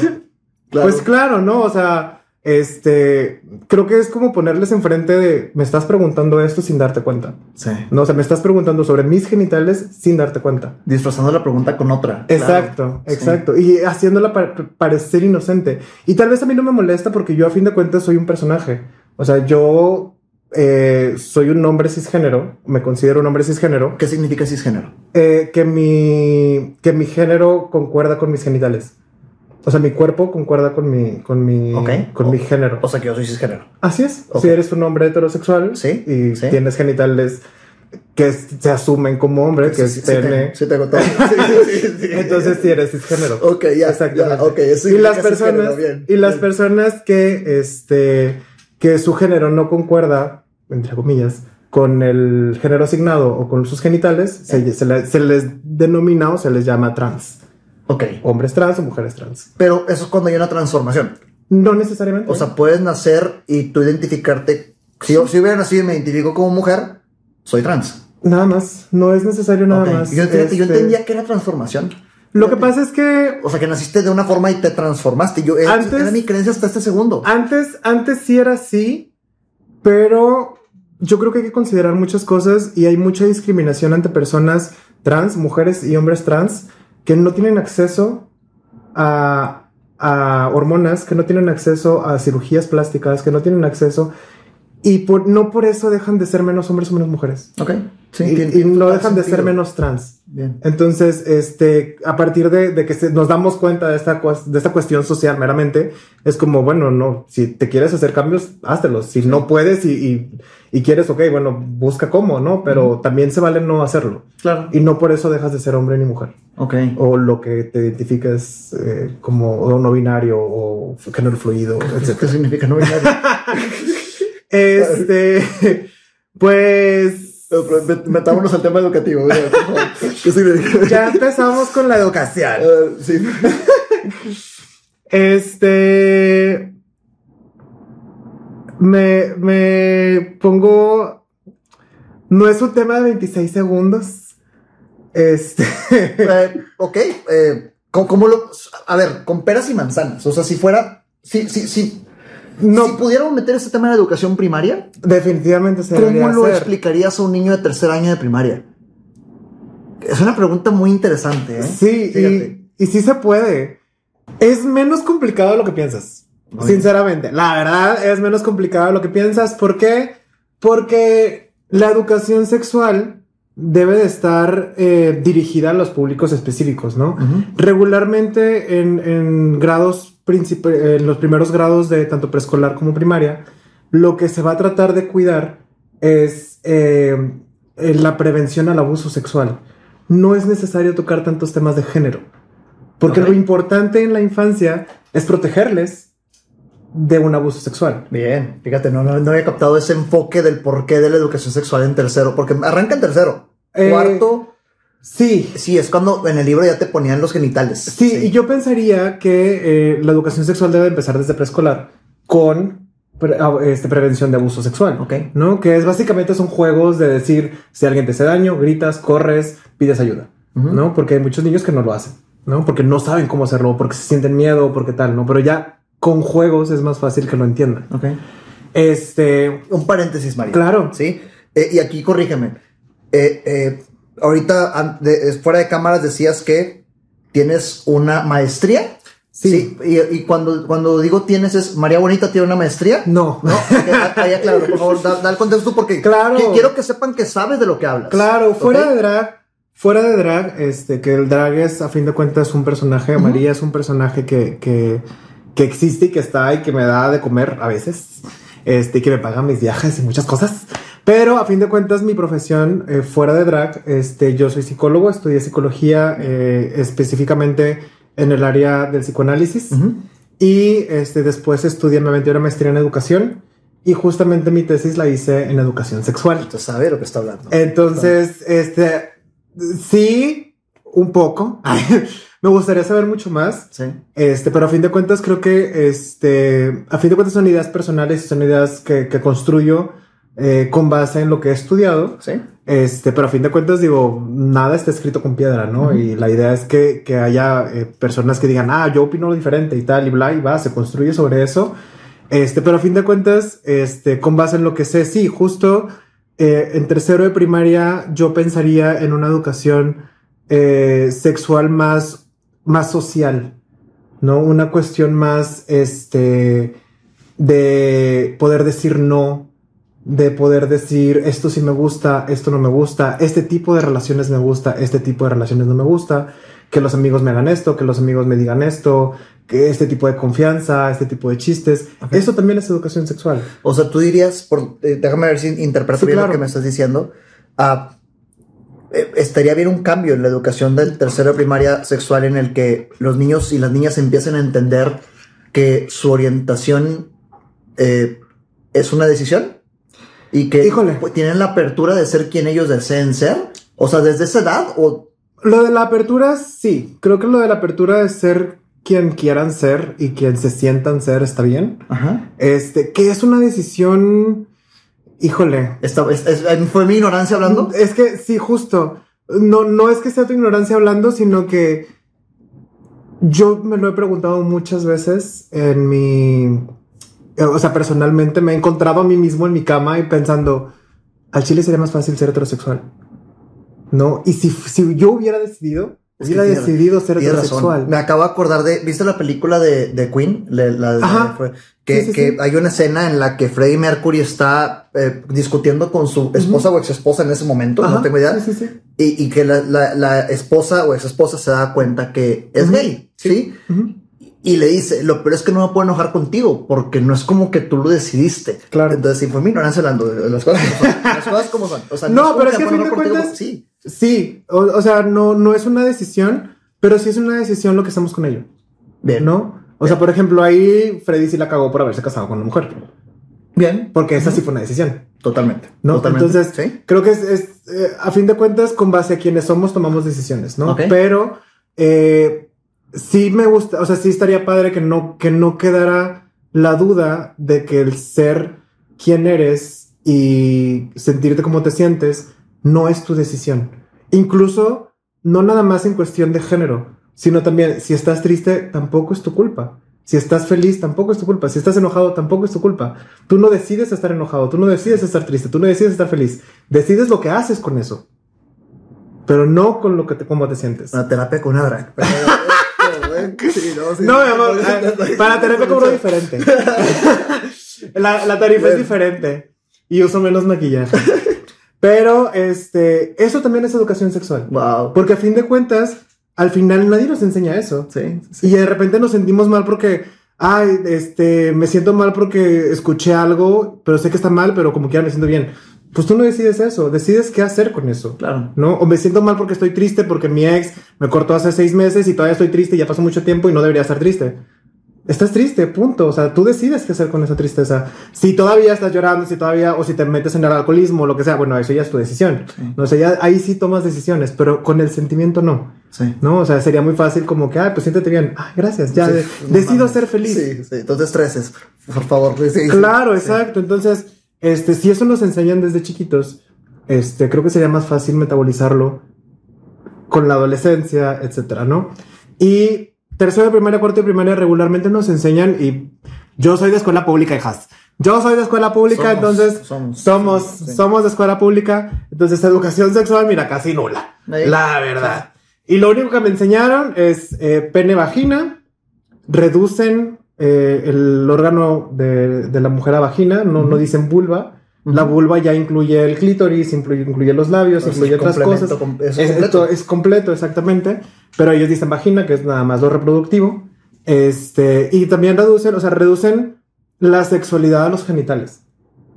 A: Claro.
B: pues claro, ¿no? O sea, este, creo que es como ponerles enfrente de, me estás preguntando esto sin darte cuenta.
A: Sí.
B: No, o sea, me estás preguntando sobre mis genitales sin darte cuenta.
A: Disfrazando la pregunta con otra.
B: Exacto,
A: Claro.
B: exacto. Y haciéndola pa- parecer inocente. Y tal vez a mí no me molesta porque yo a fin de cuentas soy un personaje. O sea, yo eh, soy un hombre cisgénero, me considero un hombre cisgénero,
A: ¿Qué significa cisgénero?
B: eh, que, mi, que mi género concuerda con mis genitales. O sea, mi cuerpo concuerda con mi, con mi,
A: Ok.
B: con
A: O-
B: mi género.
A: O sea que yo soy cisgénero.
B: Así es. Si eres un hombre heterosexual
A: Sí,
B: y
A: sí.
B: tienes genitales que se asumen como hombre, que
A: Sí,
B: es pene.
A: sí tengo todo. (laughs)
B: Entonces sí eres cisgénero.
A: Ok, ya.
B: Exactamente.
A: ya, ok, eso
B: y las personas
A: bien,
B: y las
A: bien.
B: personas que este que su género no concuerda entre comillas con el género asignado o con sus genitales se, se le- se les denomina o se les llama trans
A: Ok.
B: hombres trans o mujeres trans
A: Pero eso es cuando hay una transformación.
B: no necesariamente
A: O sea, puedes nacer y tú identificarte. Si yo si hubiera nacido y me identifico como mujer, soy trans.
B: nada más no es necesario nada más
A: Yo, ent- yo
B: Este,
A: entendía que era transformación.
B: lo que pasa es que
A: O sea, que naciste de una forma y te transformaste. Yo,
B: Antes-
A: era mi creencia hasta este segundo.
B: Antes, antes sí era así, pero yo creo que hay que considerar muchas cosas y hay mucha discriminación ante personas trans, mujeres y hombres trans, que no tienen acceso a, a hormonas, que no tienen acceso a cirugías plásticas, que no tienen acceso y por, no por eso dejan de ser menos hombres o menos mujeres.
A: Ok. Sí,
B: y, no dejan de ser menos trans.
A: Bien.
B: Entonces, este, a partir de, de que se- nos damos cuenta de esta, de esta cuestión social meramente, es como, bueno, no, si te quieres hacer cambios, háztelos. Si no puedes y, y, y quieres, ok, bueno, busca cómo, ¿no? Pero también se vale no hacerlo.
A: Claro.
B: Y no por eso dejas de ser hombre ni mujer.
A: Ok.
B: O lo que te identifiques eh, como no binario o género fluido, etc.
A: ¿Qué significa no binario? (laughs)
B: Este, (laughs) pues...
A: Met- Metámonos al tema educativo. (laughs)
B: Ya empezamos con la educación.
A: Ah, sí. (laughs)
B: Este. Me, me pongo. No es un tema de 26 segundos. Este.
A: Eh, ok. eh, ¿cómo, cómo lo.? A ver, con peras y manzanas. O sea, si fuera. Sí, sí, sí.
B: No,
A: Si pudiéramos meter este tema de educación primaria,
B: definitivamente se
A: ¿cómo lo
B: hacer.
A: explicarías a un niño de tercer año de primaria? Es una pregunta muy interesante, ¿eh?
B: Sí,
A: Fíjate.
B: y, y sí se puede. Es menos complicado de lo que piensas.
A: Muy
B: Sinceramente, la verdad es menos complicado de lo que piensas. ¿Por qué? Porque la educación sexual debe de estar eh, dirigida a los públicos específicos, ¿no? Regularmente en, en grados en los primeros grados de tanto preescolar como primaria, lo que se va a tratar de cuidar es eh, la prevención al abuso sexual. No es necesario tocar tantos temas de género, porque lo importante en la infancia es protegerles de un abuso sexual.
A: Bien, fíjate, no, no, no había captado ese enfoque del porqué de la educación sexual en tercero, porque arranca en tercero.
B: Eh,
A: Cuarto,
B: Sí,
A: sí, es cuando en el libro ya te ponían los genitales.
B: Sí, y yo pensaría que eh, la educación sexual debe empezar desde preescolar con pre- ah, este, prevención de abuso sexual.
A: Ok.
B: ¿No? Que es básicamente son juegos de decir si alguien te hace daño, gritas, corres, pides ayuda. ¿No? Porque hay muchos niños que no lo hacen. ¿No? Porque no saben cómo hacerlo, porque se sienten miedo, porque tal, ¿no? Pero ya con juegos es más fácil que lo entiendan.
A: Ok.
B: Este.
A: Un paréntesis, María.
B: Claro.
A: Sí. Eh, y aquí corrígeme. Eh, eh, ahorita, de- fuera de cámaras, decías que tienes una maestría.
B: Sí.
A: Y, y cuando, cuando digo tienes, es María Bonita tiene una maestría.
B: No.
A: No, Ok, ahí aclaro, por favor, da, da el contexto porque
B: Claro.
A: qui- quiero que sepan que sabes de lo que hablas.
B: Claro, fuera de drag, fuera de drag, este, que el drag es, a fin de cuentas, un personaje, María es un personaje que, que, que existe y que está y que me da de comer a veces, este, que me paga mis viajes y muchas cosas. Pero a fin de cuentas, mi profesión eh, fuera de drag, este, yo soy psicólogo, estudié psicología eh, específicamente en el área del psicoanálisis. Y este, después estudié, me metí una maestría en educación y justamente mi tesis la hice en educación sexual.
A: Entonces sabe lo que está hablando.
B: Entonces, este, sí, un poco. (laughs) Me gustaría saber mucho más.
A: Sí.
B: Este, pero a fin de cuentas creo que, este, a fin de cuentas son ideas personales y son ideas que, que construyo eh, con base en lo que he estudiado.
A: Sí.
B: Este, pero a fin de cuentas digo, nada está escrito con piedra, ¿no? Y la idea es que, que haya eh, personas que digan, ah, yo opino diferente y tal, y bla, y va, se construye sobre eso. Este, pero a fin de cuentas, este, con base en lo que sé, sí, justo eh, en tercero de primaria yo pensaría en una educación eh, sexual más, más social, ¿no? Una cuestión más, este, de poder decir no, de poder decir esto sí me gusta, esto no me gusta, este tipo de relaciones me gusta, este tipo de relaciones no me gusta, que los amigos me hagan esto, que los amigos me digan esto, que este tipo de confianza, este tipo de chistes, eso también es educación sexual.
A: O sea, tú dirías, por, eh, déjame ver si interpreto
B: Sí,
A: bien
B: claro.
A: lo que me estás diciendo. ah, eh, estaría bien un cambio en la educación del tercero primaria sexual en el que los niños y las niñas empiecen a entender que su orientación eh, es una decisión y que
B: Híjole.
A: pues, tienen la apertura de ser quien ellos deseen ser. O sea, desde esa edad o
B: Lo de la apertura, sí, creo que lo de la apertura de ser quien quieran ser y quien se sientan ser está bien.
A: Ajá.
B: Este, que es una decisión, híjole,
A: Esta- es- es- fue mi ignorancia hablando.
B: Es que sí, justo. No, no es que sea tu ignorancia hablando, sino que yo me lo he preguntado muchas veces en mi. eh, O sea, personalmente me he encontrado a mí mismo en mi cama y pensando, al chile sería más fácil ser heterosexual. No, y si, si yo hubiera decidido, hubiera decidido ser heterosexual.
A: razón. Me acabo de acordar de. ¿Viste la película de, de Queen? La,
B: Ajá.
A: que,
B: Sí, sí,
A: que
B: sí.
A: hay una escena en la que Freddie Mercury está eh, discutiendo con su esposa o ex esposa en ese momento,
B: Ajá,
A: no tengo idea.
B: Sí, sí, sí.
A: Y, y que la, la- la esposa o ex esposa se da cuenta que es gay, ¿sí? Y le dice, lo peor es que no me puedo enojar contigo porque no es como que tú lo decidiste.
B: Claro.
A: Entonces, sí, fue mi ignorancia hablando de las cosas como son. (laughs) Las cosas como son. O sea,
B: No,
A: como
B: pero es que a fin de
A: contigo
B: cuentas-
A: Sí,
B: Sí, o, o sea, no, no es una decisión, pero sí es una decisión lo que hacemos con ello.
A: bien.
B: ¿No? O sea, por ejemplo, ahí Freddy sí la cagó por haberse casado con una mujer.
A: Bien,
B: Porque esa sí fue una decisión.
A: totalmente.
B: ¿No?
A: Totalmente.
B: Entonces,
A: ¿Sí?
B: creo que es, es, eh, a fin de cuentas, con base a quienes somos, tomamos decisiones, ¿no?
A: Ok.
B: Pero eh, sí me gusta, o sea, sí estaría padre que no, que no quedara la duda de que el ser quien eres y sentirte como te sientes no es tu decisión. Incluso, no nada más en cuestión de género, sino también si estás triste, tampoco es tu culpa. Si estás feliz, tampoco es tu culpa. Si estás enojado, tampoco es tu culpa. Tú no decides estar enojado, tú no decides estar triste, tú no decides estar feliz. Decides lo que haces con eso. Pero no con lo que te, cómo te sientes.
A: Una terapia con una drag. (laughs) (laughs) Sí, no, sí.
B: No, mi amor, eh, para terapia cobro diferente. (laughs) La, la tarifa es diferente y uso menos maquillaje. (laughs) Pero este, eso también es educación sexual.
A: Wow.
B: Porque a fin de cuentas, al final nadie nos enseña eso.
A: Sí, sí.
B: Y de repente nos sentimos mal porque, ay, este, me siento mal porque escuché algo, pero sé que está mal, pero como quiera me siento bien. Pues tú no decides eso, decides qué hacer con eso.
A: Claro.
B: ¿No? O me siento mal porque estoy triste porque mi ex me cortó hace seis meses y todavía estoy triste y ya pasó mucho tiempo y no debería estar triste. Estás triste, punto. O sea, tú decides qué hacer con esa tristeza. Si todavía estás llorando, si todavía, o si te metes en el alcoholismo o lo que sea, bueno, eso ya es tu decisión.
A: Sí.
B: No sé, ya ahí sí tomas decisiones, pero con el sentimiento no.
A: Sí.
B: ¿No? O sea, sería muy fácil como que, ay, pues siéntete bien. Ay, gracias, ya
A: Sí,
B: de-
A: no
B: decido
A: mames.
B: ser feliz.
A: Sí, sí. Entonces estreses. Por favor. Sí,
B: Claro, exacto. Entonces, este, si eso nos enseñan desde chiquitos, este, creo que sería más fácil metabolizarlo con la adolescencia, etcétera, ¿no? Y tercero de primaria, cuarto de primaria regularmente nos enseñan, y yo soy de escuela pública, hijas, Yo soy de escuela pública,
A: Somos,
B: entonces
A: somos,
B: somos,
A: sí.
B: somos de escuela pública, entonces educación sexual, mira, casi nula. La verdad. Y lo único que me enseñaron es eh, pene vagina, reducen eh, el órgano de, de la mujer a vagina, no, no dicen vulva. La vulva ya incluye el clítoris, incluye, incluye los labios, incluye otras cosas.
A: es
B: Es,
A: completo.
B: es completo, exactamente. Pero ellos dicen vagina, que es nada más lo reproductivo. Este, y también reducen, o sea, reducen la sexualidad a los genitales,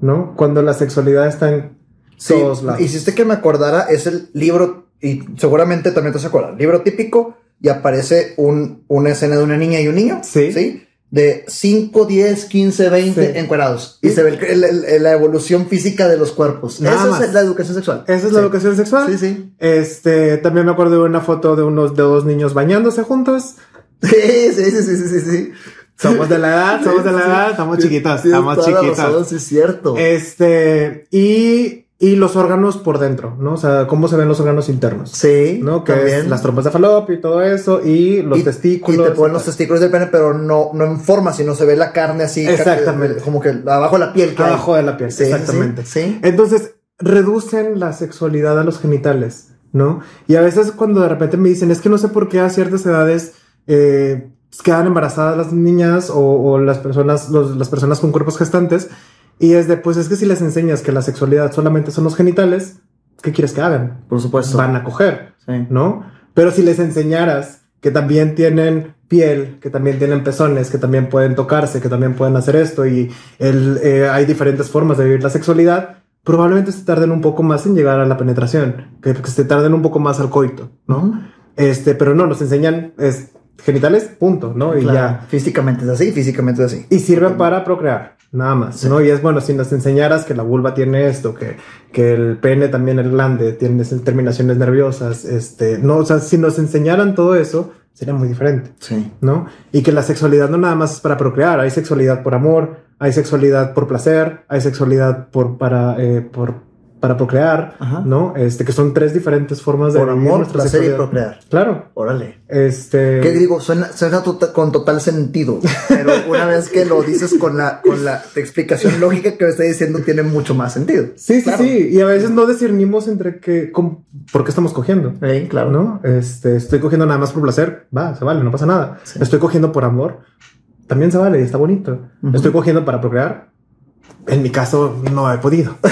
B: ¿no? Cuando la sexualidad está en
A: Sí,
B: todos lados.
A: hiciste que me acordara, es el libro, y seguramente también te vas a acordar, libro típico, y aparece un, una escena de una niña y un niño.
B: Sí.
A: ¿Sí? De 5, 10, 15, 20
B: Sí.
A: encuerados. Y
B: Sí.
A: se ve el- el- el- la evolución física de los cuerpos.
B: Nada
A: Esa
B: más.
A: es la educación sexual.
B: Esa es la
A: Sí.
B: educación sexual.
A: Sí, sí.
B: Este, también me acuerdo de una foto de unos de dos niños bañándose juntos.
A: Sí, sí, sí, sí, sí, sí.
B: Somos de la edad, somos de la edad, estamos chiquitos,
A: Tienes
B: estamos chiquitos.
A: razón, sí, es cierto.
B: Este, y, y los órganos por dentro, ¿no? O sea, cómo se ven los órganos internos.
A: sí,
B: ¿no? Que
A: también.
B: es las trompas de falopio y todo eso, y los
A: Y-
B: testículos.
A: Y te ponen los testículos del pene, pero no, no en forma, sino se ve la carne así.
B: Exactamente.
A: Como que abajo de la piel. que hay.
B: abajo de la piel,
A: Sí,
B: exactamente.
A: Sí. sí.
B: Entonces, reducen la sexualidad a los genitales, ¿no? Y a veces cuando de repente me dicen, es que no sé por qué a ciertas edades eh, quedan embarazadas las niñas o, o las personas, los- las personas con cuerpos gestantes, y es de, pues es que si les enseñas que la sexualidad solamente son los genitales, ¿qué quieres que hagan?
A: Por supuesto.
B: Van a coger,
A: Sí.
B: ¿no? Pero si les enseñaras que también tienen piel, que también tienen pezones, que también pueden tocarse, que también pueden hacer esto y el, eh, hay diferentes formas de vivir la sexualidad, probablemente se tarden un poco más en llegar a la penetración, que, que se tarden un poco más al coito, ¿no? Este, pero no, nos enseñan es, genitales, punto, ¿no? Y
A: Claro.
B: ya.
A: Físicamente es así, físicamente es así.
B: Y sirven para procrear, nada más,
A: Sí.
B: ¿no? Y es bueno, si nos enseñaras que la vulva tiene esto, que, que el pene también, el glande, tiene terminaciones nerviosas, este, no, o sea, si nos enseñaran todo eso, sería muy diferente,
A: Sí.
B: ¿no? Y que la sexualidad no nada más es para procrear, hay sexualidad por amor, hay sexualidad por placer, hay sexualidad por, para, eh, por, para procrear,
A: Ajá.
B: ¿no? Este, que son tres diferentes formas de
A: Por amor, placer y procrear.
B: Claro.
A: Órale.
B: Este.
A: ¿Qué digo? Suena, suena con total sentido, pero una vez que lo dices con la, con la explicación lógica que me está diciendo, tiene mucho más sentido.
B: Sí, sí,
A: Claro.
B: sí. Y a veces no discernimos entre qué, por qué estamos cogiendo.
A: Sí, claro.
B: ¿No? Este, estoy cogiendo nada más por placer, va, se vale, no pasa nada.
A: Sí.
B: Estoy cogiendo por amor, también se vale, está bonito. Estoy cogiendo para procrear. En mi caso, no he podido. (laughs)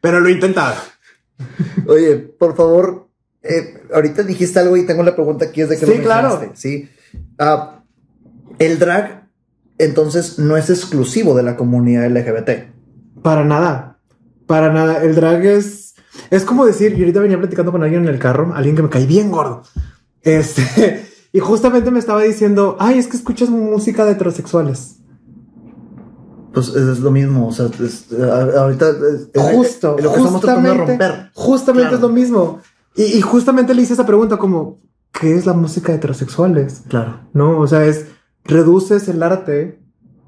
B: Pero lo he intentado.
A: Oye, por favor, eh, ahorita dijiste algo y tengo la pregunta aquí es de que
B: Sí,
A: lo
B: claro.
A: Sí. Ah, el drag, entonces, no es exclusivo de la comunidad LGBT.
B: Para nada. Para nada. El drag es. Es como decir, y ahorita venía platicando con alguien en el carro, alguien que me cae bien gordo. Este. (laughs) Y justamente me estaba diciendo, ay, es que escuchas música de heterosexuales.
A: Pues es lo mismo, o sea, es- ahorita es,
B: Justo,
A: es lo que estamos tratando de
B: justamente,
A: romper.
B: Justamente
A: Claro.
B: es lo mismo. Y, y justamente le hice esa pregunta como, ¿qué es la música de heterosexuales?
A: Claro.
B: No, o sea, es, reduces el arte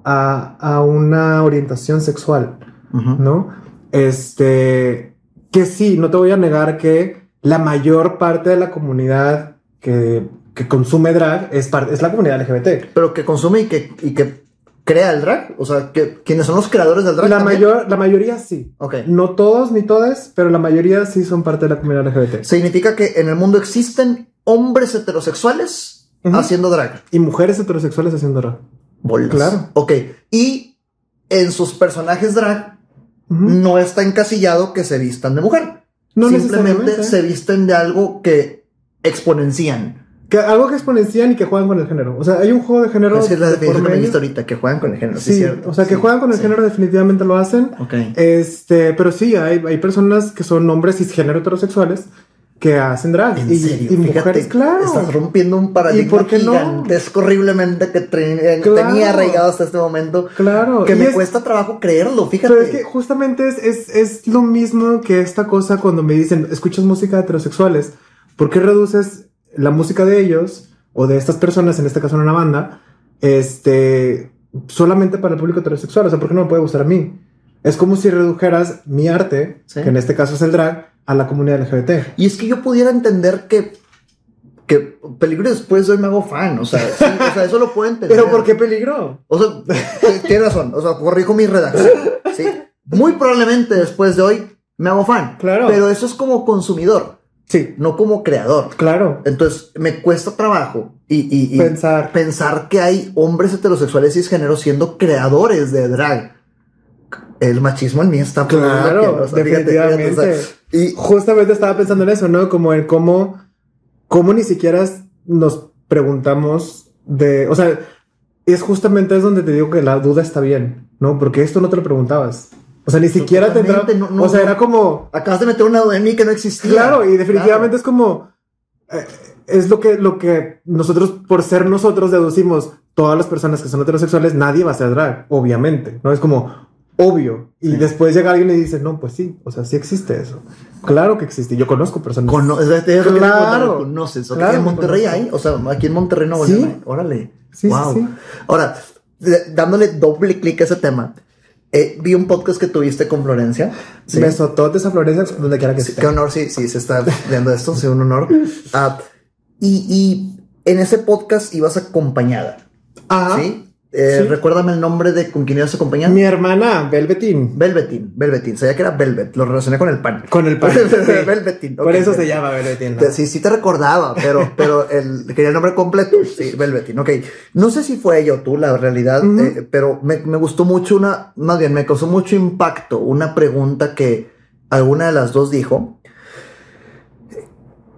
B: a, a una orientación sexual. ¿no? Este, que sí, no te voy a negar que la mayor parte de la comunidad que, que consume drag es, parte es la comunidad LGBT.
A: Pero que consume y que, y que crea el drag. O sea, que quienes son los creadores del drag.
B: La,
A: también?
B: mayor, la mayoría sí.
A: Ok.
B: No todos ni todas, pero la mayoría sí son parte de la comunidad LGBT.
A: Significa que en el mundo existen hombres heterosexuales
B: Ujú.
A: haciendo drag.
B: Y mujeres heterosexuales haciendo drag.
A: Bolas.
B: Claro.
A: Ok. Y en sus personajes drag
B: Ujú.
A: no está encasillado que se vistan de mujer.
B: No
A: Simplemente se visten de algo que exponencian.
B: Que algo que exponencian y que juegan con el género. O sea, hay un juego de género.
A: Esa es la
B: de
A: definición que me dijiste ahorita, que juegan con el género. Sí,
B: Sí,
A: cierto.
B: o sea, que
A: Sí,
B: juegan con el
A: sí.
B: género definitivamente lo hacen.
A: Ok.
B: Este, pero sí, hay, hay personas que son hombres cisgénero heterosexuales que hacen drag.
A: En
B: y,
A: serio,
B: y
A: fíjate,
B: mujeres, claro.
A: Estás rompiendo un paradigma
B: ¿Y por qué no?
A: gigantesco horriblemente que eh,
B: Claro.
A: tenía arraigado hasta este momento.
B: Claro.
A: Que
B: y
A: me
B: es-
A: cuesta trabajo creerlo, fíjate.
B: Pero es que justamente es, es, es lo mismo que esta cosa cuando me dicen, escuchas música de heterosexuales. ¿Por qué reduces la música de ellos o de estas personas, en este caso en una banda, este, solamente para el público heterosexual? O sea, ¿por qué no me puede gustar a mí? Es como si redujeras mi arte,
A: Sí.
B: que en este caso es el drag, a la comunidad LGBT.
A: Y es que yo pudiera entender que, que peligro después de hoy me hago fan. O sea, sí, o sea, eso lo puedo entender.
B: ¿Pero por qué peligro?
A: O sea, t- (laughs) tienes razón. O sea, corrijo mi redacción. Sí. Muy probablemente después de hoy me hago fan.
B: Claro.
A: Pero eso es como consumidor,
B: Sí,
A: no como creador.
B: claro.
A: Entonces, me cuesta trabajo y, y- y
B: Pensar.
A: pensar que hay hombres heterosexuales cisgénero siendo creadores de drag. El machismo en mí está por la
B: Claro,
A: fíjate,
B: definitivamente.
A: fíjate, o sea, y
B: Justamente estaba pensando en eso, ¿no? Como en cómo, cómo ni siquiera nos preguntamos de, o sea, es justamente es donde te digo que la duda está bien, ¿no? Porque esto no te lo preguntabas. O sea, ni siquiera te entraba,
A: Totalmente, no, no,
B: o sea, era como,
A: acabas de meter una duda en mí que no existía.
B: claro, y definitivamente es como, eh, es lo que, lo que nosotros, por ser nosotros, deducimos, todas las personas que son heterosexuales, nadie va a ser drag, obviamente, ¿no? Es como, obvio. Y
A: Sí.
B: después llega alguien y dice, no, pues sí, o sea, sí existe eso. Claro que existe. Yo conozco personas.
A: Cono es que preguntar,
B: Claro.
A: conoces. ok,
B: Claro
A: en
B: que
A: Monterrey hay, o sea, aquí en Monterrey no
B: Sí.
A: Órale.
B: Sí, sí,
A: wow.
B: sí.
A: Ahora, de- dándole doble clic a ese tema, eh, vi un podcast que tuviste con Florencia. Sí.
B: Besototes a Florencia, donde quiera que
A: Sí,
B: esté.
A: qué honor, sí, sí, se está viendo esto, sí, un honor. Ah, y, y en ese podcast ibas acompañada,
B: Ajá.
A: ¿sí? Eh,
B: Sí.
A: Recuérdame el nombre de con quién ibas acompañada.
B: Mi hermana, Velvetín.
A: Velvetín, Velvetín, sabía que era Velvet, lo relacioné con el pan.
B: Con el pan. (laughs) sí.
A: Velvetín.
B: Por eso se llama.
A: Te- Sí, sí te recordaba, pero, (laughs) pero el, quería el nombre completo. Sí, Velvetín, ok. No sé si fue ella o tú, la realidad, eh, pero me, me gustó mucho una, más bien, me causó mucho impacto una pregunta que alguna de las dos dijo,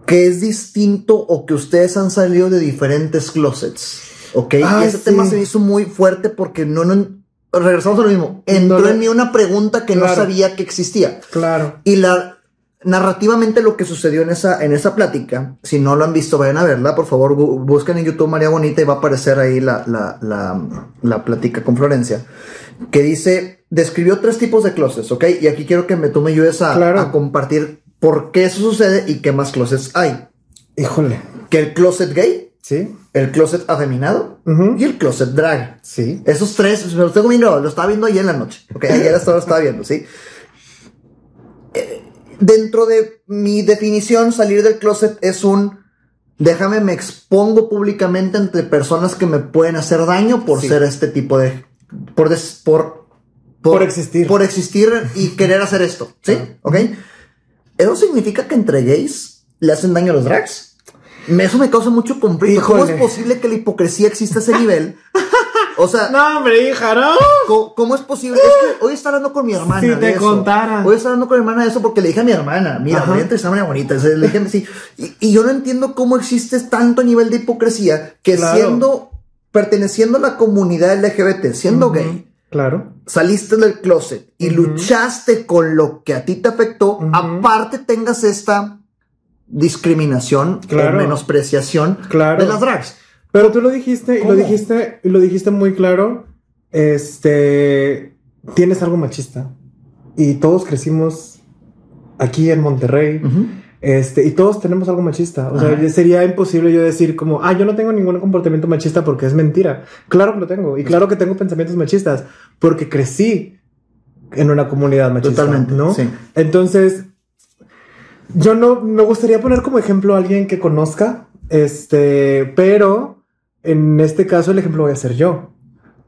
A: que es distinto o que ustedes han salido de diferentes closets, ok. y
B: Ay,
A: ese
B: sí.
A: tema se me hizo muy fuerte porque no, no, regresamos a lo mismo. Entró
B: No
A: en mí una pregunta que no sabía que existía.
B: Claro.
A: Y la narrativamente lo que sucedió en esa, en esa plática, si no lo han visto, vayan a verla, por favor, bu- busquen en YouTube María Bonita y va a aparecer ahí la, la, la, la plática con Florencia, que dice, describió tres tipos de closets, ¿ok? Y aquí quiero que me, tú me ayudes a,
B: Claro.
A: a compartir por qué eso sucede y qué más closets hay.
B: Híjole.
A: Que el closet gay,
B: Sí.
A: El closet afeminado
B: Ujú.
A: y el closet drag.
B: Sí.
A: Esos tres, me los tengo viendo, lo estaba viendo ayer en la noche. Ok, ayer hasta lo estaba viendo, ¿sí? Eh, dentro de mi definición, salir del closet es un déjame me expongo públicamente entre personas que me pueden hacer daño por
B: Sí.
A: ser este tipo de por des- por,
B: Por existir.
A: por existir y querer hacer esto, ¿sí?
B: Claro.
A: ¿Ok? Eso significa que entre gays le hacen daño a los drags. Me- Eso me causa mucho conflicto. ¿Cómo es posible que la hipocresía exista a ese nivel? O sea, (laughs)
B: No, hombre, hija, no.
A: ¿Cómo, cómo es posible? Es que hoy está hablando con mi hermana.
B: Si
A: de
B: te
A: eso.
B: contara.
A: Hoy está hablando con mi hermana de eso porque le dije a mi hermana, mira, voy a entrevistar a una bonita. Entonces, le dije, sí. Y, y yo no entiendo cómo existe tanto nivel de hipocresía que
B: Claro.
A: siendo, perteneciendo a la comunidad LGBT, siendo gay,
B: Claro.
A: saliste del closet y luchaste con lo que a ti te afectó, aparte tengas esta discriminación
B: Claro.
A: o menospreciación
B: Claro.
A: de las drags.
B: Pero tú lo dijiste, y lo dijiste, y lo dijiste muy claro. Este, tienes algo machista. Y todos crecimos aquí en Monterrey. Este, y todos tenemos algo machista. O sea, sería imposible yo decir como, ah, yo no tengo ningún comportamiento machista porque es mentira. Claro que lo tengo. Y claro que tengo pensamientos machistas porque crecí en una comunidad machista.
A: Totalmente,
B: ¿no?
A: sí.
B: Entonces, yo no me gustaría poner como ejemplo a alguien que conozca, este, pero en este caso el ejemplo voy a ser yo.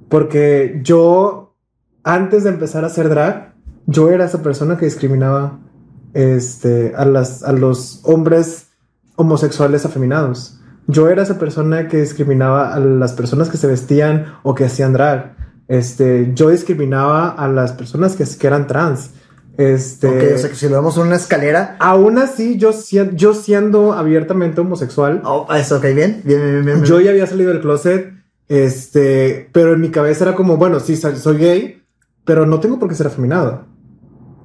B: Porque yo, antes de empezar a hacer drag, yo era esa persona que discriminaba este, a, las, a los hombres homosexuales afeminados. Yo era esa persona que discriminaba a las personas que se vestían o que hacían drag. Este, yo discriminaba a las personas que, que eran trans. Este,
A: Ok, o sea que si lo vemos en una escalera,
B: aún así, yo, si- yo siendo abiertamente homosexual,
A: oh, eso, ok, bien, bien, bien, bien. bien.
B: yo ya había salido del closet, este, pero en mi cabeza era como, bueno, sí, soy, gay, pero no tengo por qué ser afeminado.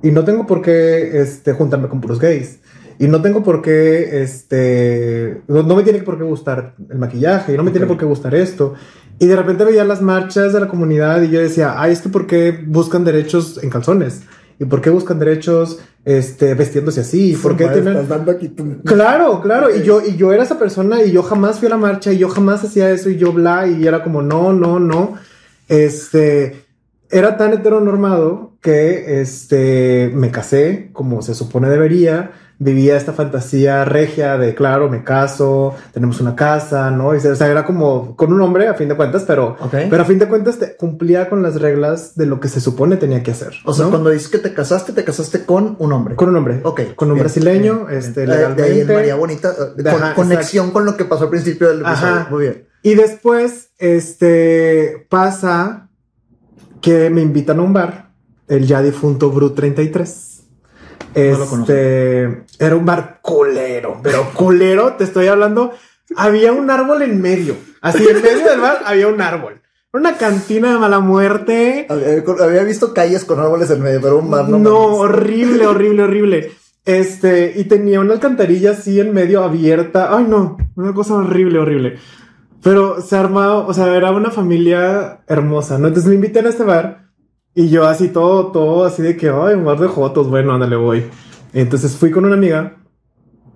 B: Y no tengo por qué, este, juntarme con puros gays. Y no tengo por qué, este, no, no me tiene por qué gustar el maquillaje, y no me tiene
A: Ok.
B: por qué gustar esto. Y de repente veía las marchas de la comunidad y yo decía, ay, es que ¿por qué buscan derechos en calzones? ¿Y por qué buscan derechos, este, vestiéndose así? ¿Y por qué tienen...
A: estás dando aquí tu-
B: Claro, claro, y yo, y yo era esa persona y yo jamás fui a la marcha y yo jamás hacía eso y yo bla y era como no, no, no. Este, era tan heteronormado que este, me casé como se supone debería, vivía esta fantasía regia de, claro, me caso, tenemos una casa, ¿no? Y, o sea, era como con un hombre a fin de cuentas, pero, pero a fin de cuentas te- cumplía con las reglas de lo que se supone tenía que hacer.
A: O sea,
B: ¿no?
A: cuando dices que te casaste, te casaste con un hombre.
B: Con un hombre.
A: Ok.
B: Con un
A: bien,
B: brasileño,
A: bien,
B: este,
A: bien. Eh, De ahí
B: legalmente.
A: María Bonita. eh, con-
B: Ajá,
A: conexión con lo que pasó al principio del episodio.
B: Ajá.
A: Muy bien.
B: Y después, este, pasa que me invitan a un bar, el ya difunto Brut 33.
A: No.
B: Este, era un bar culero, pero culero, te estoy hablando, había un árbol en medio, así en medio del bar había un árbol. Una cantina de mala muerte.
A: Había, había visto calles con árboles en medio, pero un bar no.
B: No, horrible, horrible, horrible. Este, y tenía una alcantarilla así en medio abierta. Ay, no, una cosa horrible, horrible. Pero se armaba, o sea, era una familia hermosa, ¿no? Entonces me invitan a este bar y yo así todo, todo así de que, ay, un bar de jotos, bueno, ándale, voy. Entonces fui con una amiga,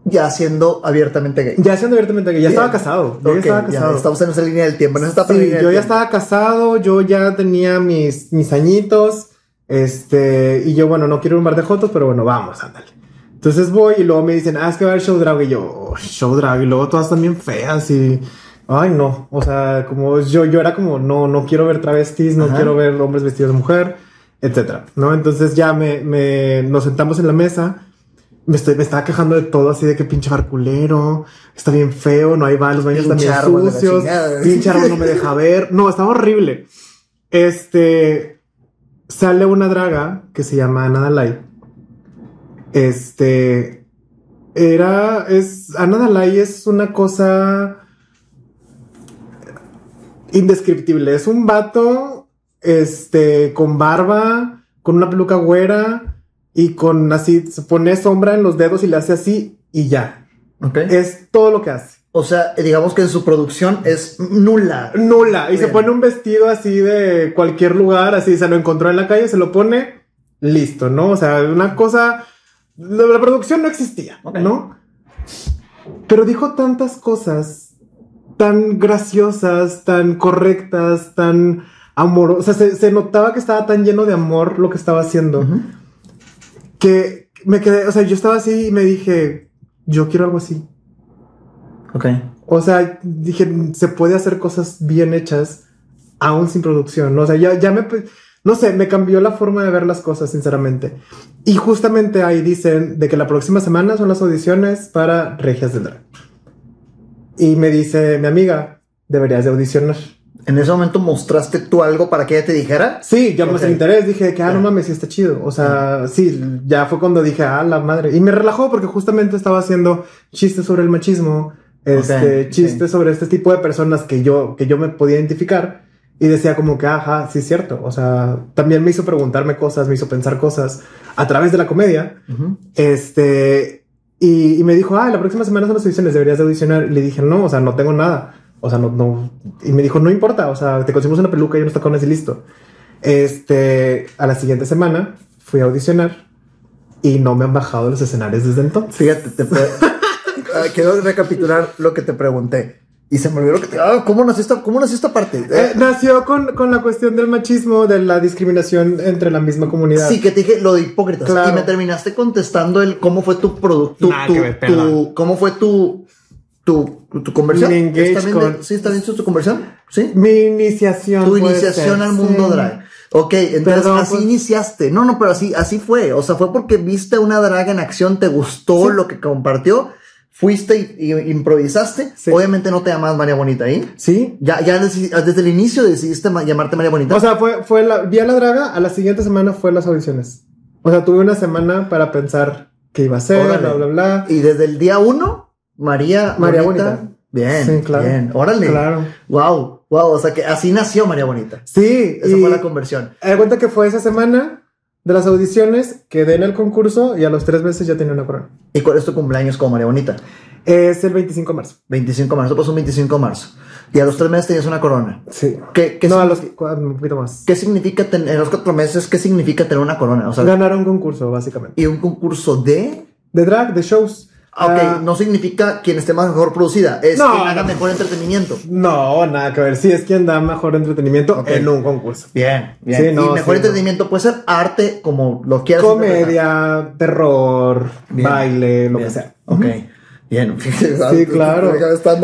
A: Ya siendo abiertamente gay.
B: ya siendo abiertamente que ya
A: Bien.
B: estaba casado, yo
A: Ok,
B: ya estaba
A: ya
B: casado.
A: estamos en esa línea del tiempo. Esa etapa
B: Sí, yo ya
A: tiempo.
B: estaba casado, yo ya tenía mis, mis añitos, este, y yo, bueno, no quiero un bar de jotos, pero bueno, vamos, ándale. Entonces voy y luego me dicen, ah, es que va a haber show drag, y yo, "Oh, show drag, y luego todas también feas y, ay, no, o sea, como yo, yo era como, no, no quiero ver travestis, no
A: Ajá.
B: quiero ver hombres vestidos de mujer, etcétera, ¿no? Entonces ya me, me, nos sentamos en la mesa, me, estoy, me estaba quejando de todo, así de que pinche bar culero, está bien feo, no hay baños, los baños
A: Pinche
B: están bien sucios, pinche árbol no me deja ver, no, estaba horrible. Este, sale una draga que se llama Ana Dalai. Este, era, es, Ana Dalai es una cosa indescriptible, es un vato, este, con barba, con una peluca güera y con así, se pone sombra en los dedos y le hace así y ya.
A: Ok.
B: Es todo lo que hace.
A: O sea, digamos que en su producción es nula.
B: Nula. Y se pone un vestido así de cualquier lugar, así se lo encontró en la calle, se lo pone, listo, ¿no? O sea, una cosa. La, la producción no existía. ¿no? Pero dijo tantas cosas tan graciosas, tan correctas, tan amorosas. O sea, se, se notaba que estaba tan lleno de amor lo que estaba haciendo que me quedé, o sea, yo estaba así y me dije, yo quiero algo así.
A: Ok.
B: O sea, dije, se puede hacer cosas bien hechas aún sin producción, ¿no? O sea, ya, ya me, no sé, me cambió la forma de ver las cosas, sinceramente. Y justamente ahí dicen de que la próxima semana son las audiciones para Regias del Drag. Y me dice mi amiga, deberías de audicionar.
A: En ese momento mostraste tú algo para que ella te dijera.
B: Sí, ya me
A: Ok.
B: el interés, dije que, ah, no mames, sí está chido. O sea, sí, ya fue cuando dije, ah, la madre. Y me relajó porque justamente estaba haciendo chistes sobre el machismo, este,
A: Ok,
B: chistes sobre este tipo de personas que yo, que yo me podía identificar. Y decía como que, ajá, sí es cierto. O sea, también me hizo preguntarme cosas, me hizo pensar cosas a través de la comedia.
A: Ujú.
B: Este, y, me dijo, ah, la próxima semana son las audiciones, deberías de audicionar. Y le dije, no, o sea, no tengo nada. O sea, no, no. Y me dijo, no importa, o sea, te conseguimos una peluca y unos tacones y listo. Este, a la siguiente semana fui a audicionar y no me han bajado los escenarios desde entonces.
A: Fíjate, te pre- (laughs) Ah, quiero recapitular lo que te pregunté. Y se me olvidó lo que te. Ah, ¿cómo nació esta, cómo nació esta parte?
B: Eh,
A: Eh,
B: nació con, con la cuestión del machismo, de la discriminación entre la misma comunidad.
A: sí, que te dije lo de hipócritas.
B: Claro.
A: Y me terminaste contestando el cómo fue tu producto. ¿Cómo fue tu, tu, tu conversión?
B: Mi engage
A: ¿Está bien de-
B: con-
A: ¿Sí está bien tu conversión? Sí.
B: Mi iniciación.
A: Tu iniciación
B: ser,
A: al mundo
B: sí.
A: drag. Ok, entonces
B: Perdón,
A: así
B: pues-
A: iniciaste. No, no, pero así, así fue. O sea, fue porque viste una drag en acción, te gustó
B: Sí.
A: lo que compartió, fuiste y, y improvisaste.
B: Sí.
A: Obviamente no te llamas María Bonita ahí.
B: Sí.
A: Ya, ya deci- desde el inicio decidiste ma- llamarte María Bonita.
B: O sea, fue, fue la, vi a la draga, a la siguiente semana fue las audiciones. O sea, tuve una semana para pensar qué iba a
A: Órale.
B: bla, bla, bla.
A: y desde el día uno, María,
B: María
A: Bonita.
B: Bonita.
A: Bien,
B: Sí, claro.
A: bien. Órale.
B: Claro.
A: Wow, wow. O sea que así nació María Bonita.
B: Sí.
A: Esa
B: y
A: fue la conversión.
B: me cuenta que fue esa semana de las audiciones, quedé en el concurso y a los tres meses ya tenía una corona.
A: ¿Y cuál es tu cumpleaños como María Bonita?
B: Es el 25 de marzo.
A: 25 de marzo, pasó un 25 de marzo. Y a los tres meses tenías una corona.
B: Sí.
A: ¿Qué, qué,
B: no, a los un poquito más.
A: ¿Qué significa tener, en los cuatro meses, qué significa tener una corona? O sea,
B: Ganar un concurso, básicamente.
A: y un concurso de.
B: De drag, de shows.
A: Ah, Ok,
B: Ah,
A: no significa quien esté más mejor producida, es
B: No,
A: quien haga mejor entretenimiento.
B: No, nada que ver. Sí, es quien da mejor entretenimiento en un concurso.
A: Bien, bien.
B: Sí,
A: y mejor
B: sí,
A: entretenimiento puede ser arte, como lo quieras.
B: Comedia, terror,
A: Bien.
B: baile, lo
A: Bien.
B: que sea.
A: Ok, bien. (laughs)
B: Sí, claro.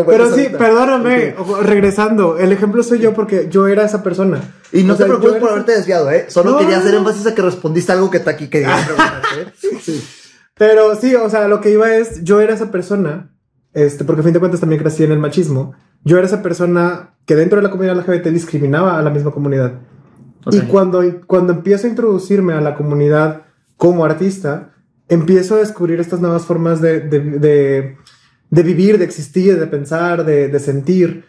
B: Pero sí, perdóname, regresando, el ejemplo soy yo porque yo era esa persona.
A: Y no
B: O
A: te
B: sea,
A: preocupes por haberte desviado, ¿eh? Solo
B: No,
A: quería hacer énfasis a que respondiste algo que está aquí que ¿eh? Sí.
B: Pero sí, o sea, lo que iba es, yo era esa persona, este, porque a fin de cuentas también crecí en el machismo. Yo era esa persona que dentro de la comunidad LGBT discriminaba a la misma comunidad. Y cuando, cuando empiezo a introducirme a la comunidad como artista, empiezo a descubrir estas nuevas formas de, de, de, de vivir, de existir, de pensar, de, de sentir.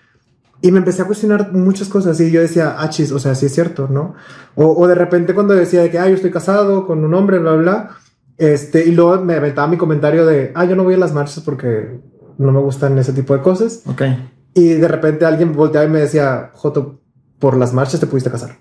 B: Y me empecé a cuestionar muchas cosas y yo decía, ah, chis, o sea, sí es cierto, ¿no? O, o de repente cuando decía de que, ah, yo estoy casado con un hombre, bla, bla, este, y luego me aventaba mi comentario de, ah, yo no voy a las marchas porque no me gustan ese tipo de cosas.
A: Ok.
B: Y de repente alguien volteaba y me decía, Joto, por las marchas te pudiste casar.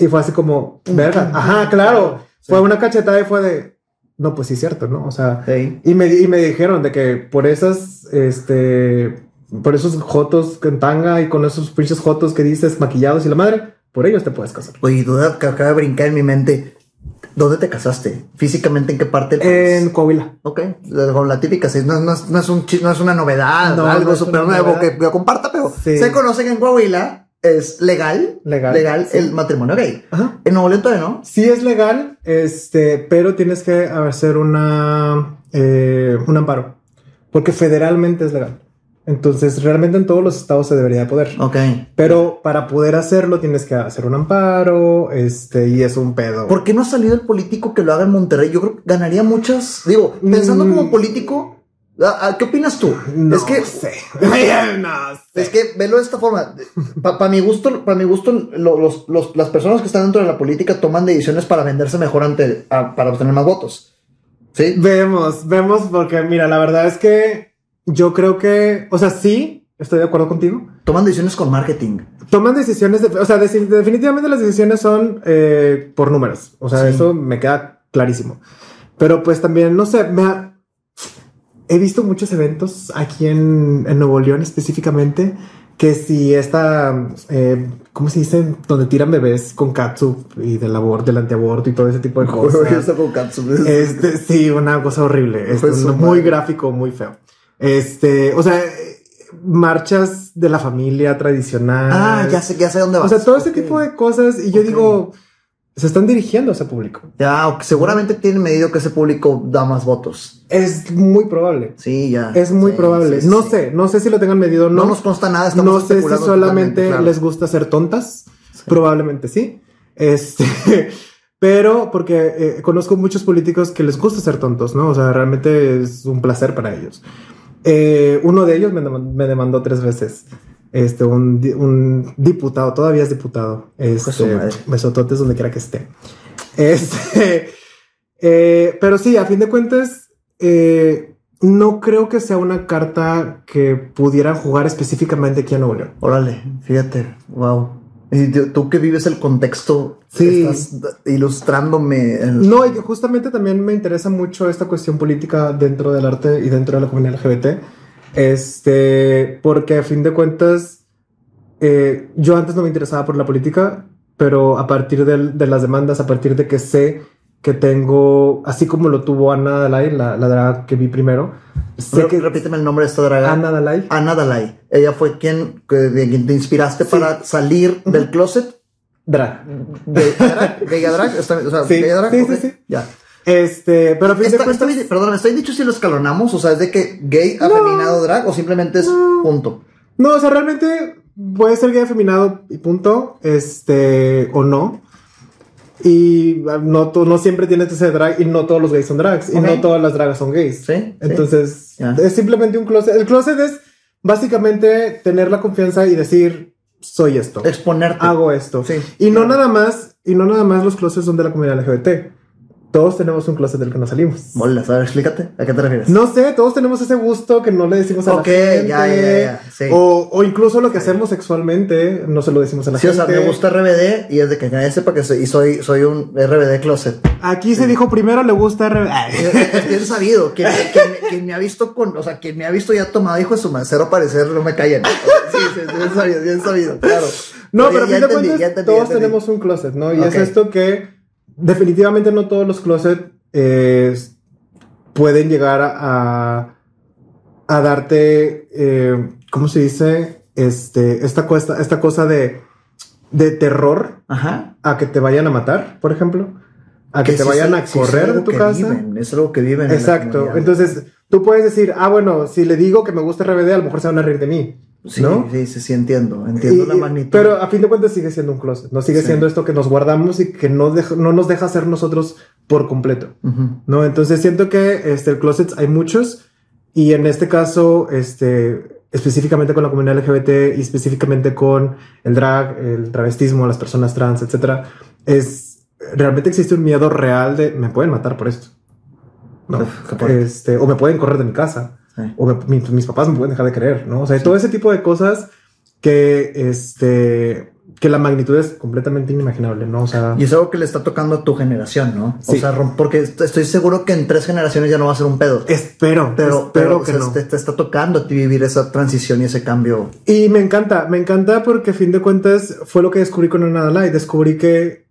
B: Y fue así como, verga, ajá, claro.
A: Sí.
B: Fue una cachetada y fue de, no, pues sí cierto, ¿no? O sea,
A: Sí.
B: y me, y me dijeron de que por esas, este, por esos jotos en tanga y con esos pinches jotos que dices maquillados y la madre, por ellos te puedes casar.
A: Oye, duda que acaba de brincar en mi mente. ¿Dónde te casaste? ¿Físicamente en qué parte del país?
B: En Coahuila.
A: Ok, con la típica, sí, no, no es- no es un no es una novedad,
B: No,
A: algo súper nuevo
B: novedad.
A: que yo comparta, pero
B: Sí.
A: se conoce que en Coahuila es legal,
B: Legal, sí.
A: el matrimonio gay.
B: Ajá.
A: En Nuevo León todavía no.
B: Sí es legal, este, pero tienes que hacer una, eh, un amparo, porque federalmente es legal. Entonces, realmente en todos los estados se debería de poder.
A: Ok.
B: Pero para poder hacerlo tienes que hacer un amparo, este, y es un pedo.
A: ¿Por qué no ha salido el político que lo haga en Monterrey? Yo creo que ganaría muchas. Digo, pensando
B: Mm.
A: como político, ¿a- a- ¿qué opinas tú?
B: No
A: es que (laughs)
B: sé. no sé.
A: Es que velo de esta forma. Para mi gusto, para mi gusto, lo- los- los- las personas que están dentro de la política toman decisiones para venderse mejor ante, a- para obtener más votos. ¿Sí?
B: Vemos, vemos, porque mira, la verdad es que yo creo que, o sea, sí, estoy de acuerdo contigo.
A: Toman decisiones con marketing.
B: Toman decisiones, de, o sea, definitivamente las decisiones son eh, por números. O sea,
A: Sí.
B: eso me queda clarísimo. Pero pues también, no sé, me ha- he visto muchos eventos aquí en, en Nuevo León específicamente que si esta, eh, ¿cómo se dice? Donde tiran bebés con catsup y del aborto, del antiaborto y todo ese tipo de cosas.
A: Con.
B: Este, sí, una cosa horrible. Este,
A: Pues, su
B: muy gráfico, muy feo. Este, o sea, marchas de la familia tradicional.
A: Ah, ya sé, ya sé dónde
B: O
A: vas.
B: sea, todo ese tipo de cosas. Y yo digo, se están dirigiendo a ese público.
A: Ya, seguramente tienen medido que ese público da más votos.
B: Es muy probable.
A: Sí, ya.
B: Es muy
A: Sí,
B: probable.
A: sí,
B: no
A: sí.
B: sé, no sé si lo tengan medido.
A: No,
B: No,
A: nos consta nada. Estamos
B: no sé si solamente
A: claro.
B: les gusta ser tontas. Probablemente sí. Este, (laughs) pero porque eh, conozco muchos políticos que les gusta ser tontos, ¿no? O sea, realmente es un placer para ellos. Eh, uno de ellos me, dem- me demandó tres veces. Este, un, di- un diputado, todavía es diputado. Este, besototes donde quiera que esté. (laughs) Este, eh, pero sí, a fin de cuentas, eh, no creo que sea una carta que pudieran jugar específicamente aquí en Nuevo León.
A: Órale, fíjate, wow. Y tú- que vives el contexto,
B: Sí.
A: estás ilustrándome. el-
B: No, y que justamente también me interesa mucho esta cuestión política dentro del arte y dentro de la comunidad LGBT. Este, porque a fin de cuentas, eh, yo antes no me interesaba por la política, pero a partir del- de, las demandas, a partir de que sé que tengo, así como lo tuvo Ana Dalai, la, la drag que vi primero, sé
A: Re-
B: que
A: Repíteme el nombre de esta draga.
B: Ana Dalai,
A: Ana Dalai. Ella fue quien, de quien te inspiraste
B: Sí.
A: para salir del closet
B: drag.
A: de drag. Drag. O sea,
B: Sí,
A: drag,
B: sí, sí, sí.
A: Ya.
B: Este, pero a fin de
A: Está,
B: cuentas,
A: está bien, perdón, ¿estoy dicho si lo escalonamos? O sea, ¿es de que gay, afeminado, drag o simplemente es punto?
B: No, o sea, realmente puede ser gay afeminado y punto, este, o no. Y ah, no, to- no siempre tienes que ser drag y no todos los gays son drags y
A: Ok.
B: no todas las dragas son gays.
A: Sí. sí.
B: Entonces,
A: Ya.
B: es simplemente un closet. El closet es básicamente tener la confianza y decir, soy esto,
A: exponerte.
B: hago esto.
A: Sí.
B: Y no
A: Claro.
B: nada más, y no nada más los closets son de la comunidad LGBT. Todos tenemos un closet del que no salimos.
A: Bolas, a ver, explícate. ¿A qué te refieres?
B: No sé, todos tenemos ese gusto que no le decimos a
A: Ok,
B: la gente.
A: ya, ya, ya, sí.
B: O, o incluso lo que hacemos sexualmente, no se lo decimos a la
A: Sí, o
B: gente.
A: sea, me gusta RBD y es de que nadie sepa que soy, y soy, soy un RBD closet.
B: Aquí se dijo primero le gusta RBD.
A: Es es bien sabido. Quien, quien- quien me ha visto con, o sea, quien me ha visto ya tomado, hijo de su macero parecer, no me callen. Sí, sí, sí, bien sabido, bien sabido, claro.
B: No,
A: Ya-
B: pero a fin de cuentas, todos
A: entendí.
B: tenemos un closet, ¿no? Y es esto que definitivamente no todos los closets eh, pueden llegar a, a darte, eh, ¿cómo se dice? Este, esta, cosa, esta cosa de, de terror
A: Ajá.
B: a que te vayan a matar, por ejemplo. A que, te vayan
A: es-
B: a correr de tu casa.
A: viven, es algo que viven. en la
B: Exacto. Entonces, tú puedes decir, ah, bueno, si le digo que me gusta RBD, a lo mejor se van a reír de mí.
A: Sí,
B: ¿no?
A: sí, sí, sí, entiendo. Entiendo
B: Y-
A: la magnitud.
B: Pero a fin de cuentas sigue siendo un closet, no sigue
A: Sí.
B: siendo esto que nos guardamos y que no, deja- no nos deja ser nosotros por completo,
A: Ujú.
B: ¿no? Entonces siento que este, el closet hay muchos y en este caso, este, específicamente con la comunidad LGBT y específicamente con el drag, el travestismo, las personas trans, etcétera, es realmente existe un miedo real de me pueden matar por esto, ¿no?
A: Uf.
B: Este, o me pueden correr de mi casa
A: Sí.
B: o mi- mis papás me pueden dejar de creer, ¿no? O sea, todo ese tipo de cosas que, este, que la magnitud es completamente inimaginable, ¿no? O sea,
A: Y es algo que le está tocando a tu generación, ¿no? O
B: Sí.
A: sea, rom- porque est- estoy seguro que en tres generaciones ya no va a ser un pedo.
B: espero,
A: Pero,
B: espero
A: pero
B: que
A: o sea,
B: no.
A: te, te está tocando a ti vivir esa transición y ese cambio.
B: Y me encanta, me encanta porque a fin de cuentas fue lo que descubrí con Nada Light. Descubrí que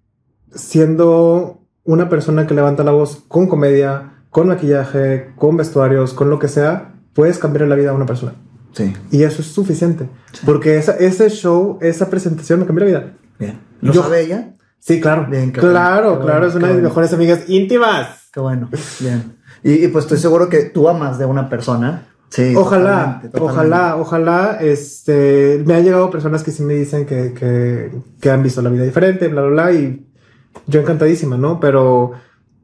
B: siendo una persona que levanta la voz con comedia, con maquillaje, con vestuarios, con lo que sea, puedes cambiar la vida de una persona.
A: Sí.
B: Y eso es suficiente. Porque esa- ese show, esa presentación me cambió la vida.
A: Bien. ¿Lo
B: Yo-
A: sabe ella?
B: Sí, claro.
A: Bien,
B: claro,
A: bueno,
B: claro. es una de mis mejores amigas íntimas.
A: Qué bueno. Bien. Y, y pues estoy seguro que tú amas de una persona. Sí.
B: Ojalá,
A: totalmente, totalmente.
B: ojalá, ojalá, este, me han llegado personas que sí me dicen que, que, que han visto la vida diferente, bla, bla, bla, y yo encantadísima, ¿no? Pero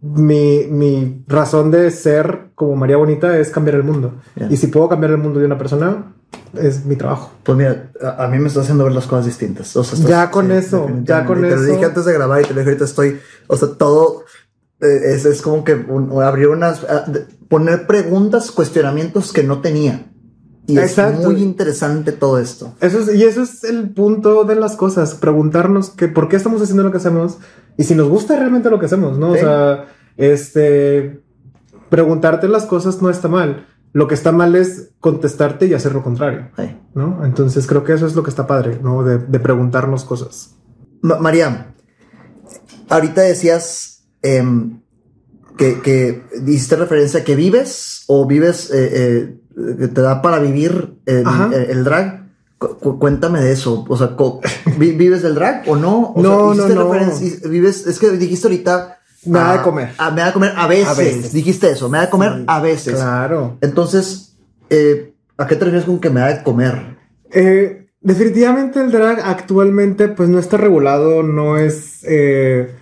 B: mi, mi razón de ser como María Bonita es cambiar el mundo.
A: Bien.
B: Y si puedo cambiar el mundo de una persona, es mi trabajo.
A: Pues mira, a, a mí me está haciendo ver las cosas distintas. O sea, estás-
B: Ya con eso, ya con
A: Y Te lo
B: eso.
A: dije antes de grabar y te lo dije ahorita estoy, o sea, todo eh, es, es como que un- abrir unas, de- poner preguntas, cuestionamientos que no tenía. Y
B: Exacto.
A: es muy interesante todo esto.
B: Eso es, y eso es el punto de las cosas, preguntarnos que por qué estamos haciendo lo que hacemos y si nos gusta realmente lo que hacemos, ¿no? O sea, este, preguntarte las cosas no está mal. Lo que está mal es contestarte y hacer lo contrario,
A: Sí.
B: ¿no? Entonces creo que eso es lo que está padre, ¿no? De, de preguntarnos cosas.
A: Ma- María, ahorita decías em, que, que diste referencia a que vives o vives, eh, eh, que te da para vivir el,
B: Ajá.
A: el- drag. Cu- cu- cuéntame de eso. O sea, co- ¿vi- ¿vives del drag o no? O
B: No,
A: sea,
B: no,
A: hiciste
B: no.
A: vives, es que dijiste ahorita.
B: Me da de comer.
A: me da de comer a veces.
B: A veces.
A: Dijiste eso, me da de comer
B: Sí,
A: a veces.
B: Claro.
A: Entonces, eh, ¿a qué te refieres con que me da de comer?
B: Eh, definitivamente el drag actualmente pues no está regulado, no es... eh,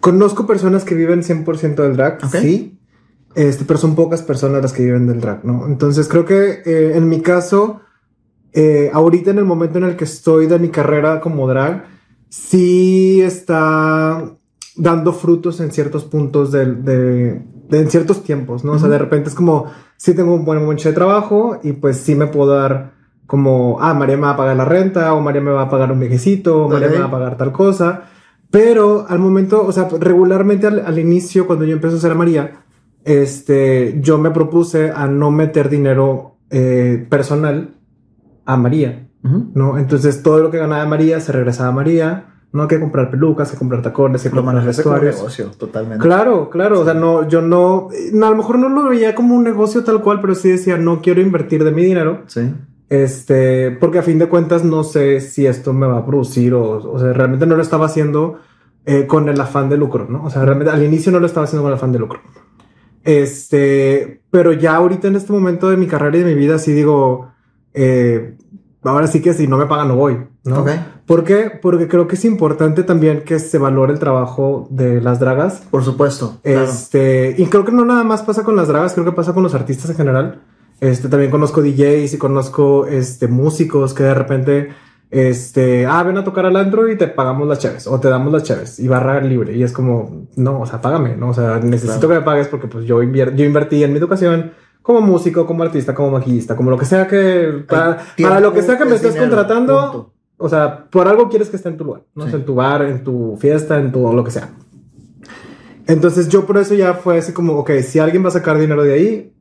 B: conozco personas que viven 100% del drag, sí, este, pero son pocas personas las que viven del drag, ¿no? Entonces creo que eh, en mi caso, eh, ahorita en el momento en el que estoy de mi carrera como drag, sí está dando frutos en ciertos puntos de, de- en ciertos tiempos, ¿no? O sea, de repente es como, sí tengo un buen momento de trabajo y pues sí me puedo dar como, ah, María me va a pagar la renta o María me va a pagar un viejecito o María
A: Ok.
B: me va a pagar tal cosa. Pero al momento, o sea, regularmente al, al inicio, cuando yo empecé a ser a María, este, yo me propuse a no meter dinero eh, personal a María,
A: Ujú.
B: ¿no? Entonces todo lo que ganaba María se regresaba a María, no hay que comprar pelucas, hay que comprar tacones, hay que
A: Lo
B: comprar
A: manejaste como
B: vestuarios.
A: negocio, totalmente.
B: Claro, claro, o sea, no, yo no, no, a lo mejor no lo veía como un negocio tal cual, pero sí decía, no quiero invertir de mi dinero,
A: Sí.
B: Este, porque a fin de cuentas no sé si esto me va a producir o, o sea, realmente no lo estaba haciendo eh, con el afán de lucro, ¿no? O sea, realmente al inicio no lo estaba haciendo con el afán de lucro. Este, pero ya ahorita en este momento de mi carrera y de mi vida sí digo, eh, ahora sí que si no me pagan no voy, ¿no?
A: Ok.
B: ¿Por qué? Porque creo que es importante también que se valore el trabajo de las dragas.
A: Por supuesto. claro.
B: Este, y creo que no nada más pasa con las dragas, creo que pasa con los artistas en general. Este, también conozco DJs y conozco este, músicos que de repente este, ah, ven a tocar al antro y te pagamos las chaves o te damos las chaves y barra libre. Y es como, no, o sea, págame, ¿no? O sea, necesito que me pagues porque pues yo, invier yo invertí en mi educación como músico, como artista, como maquillista, como lo que sea que, para, para lo que sea que me estés contratando, o sea, por algo quieres que esté en tu lugar, ¿no? en tu bar, en tu fiesta, en tu lo que sea. Entonces yo por eso ya fue así como, ok, si alguien va a sacar dinero de ahí,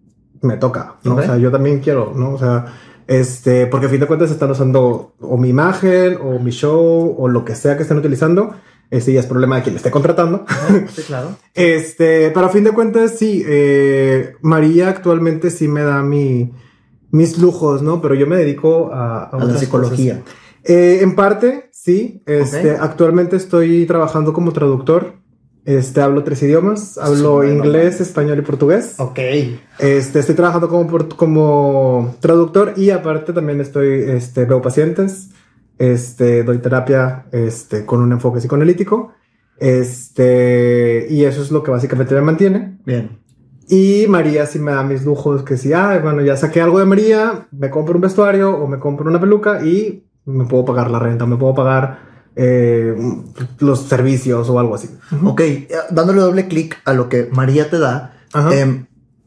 B: me toca, ¿no? O sea, yo también quiero, ¿no? O sea, este, porque a fin de cuentas están usando o mi imagen o mi show o lo que sea que estén utilizando. Este ya es problema de quien me esté contratando.
A: Sí, (laughs) claro.
B: este, pero a fin de cuentas, sí, eh, María actualmente sí me da mi, mis lujos, ¿no? Pero yo me dedico a,
A: a, la psicología.
B: Eh, en parte, sí. Este, Actualmente estoy trabajando como traductor este, hablo tres idiomas, hablo inglés, español y portugués.
A: Ok.
B: Este, estoy trabajando como, como traductor y aparte también estoy, este, veo pacientes, este, doy terapia, este, con un enfoque psicoanalítico, este, y eso es lo que básicamente me mantiene.
A: Bien.
B: Y María sí me da mis lujos, que si, ah, bueno, ya saqué algo de María, me compro un vestuario o me compro una peluca y me puedo pagar la renta, me puedo pagar eh, los servicios o algo así.
A: Ok, eh, dándole doble clic a lo que María te da, eh,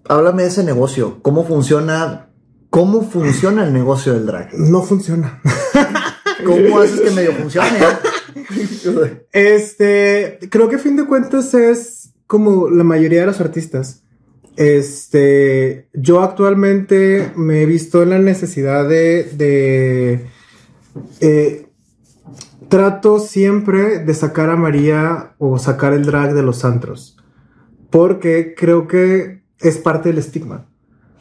A: háblame de ese negocio. ¿Cómo funciona? ¿Cómo funciona el negocio del drag?
B: No funciona. (laughs)
A: ¿Cómo haces que medio funcione?
B: este, creo que a fin de cuentas es como la mayoría de los artistas. Este, yo actualmente me he visto en la necesidad de, de eh, trato siempre de sacar a María o sacar el drag de los antros. Porque creo que es parte del estigma.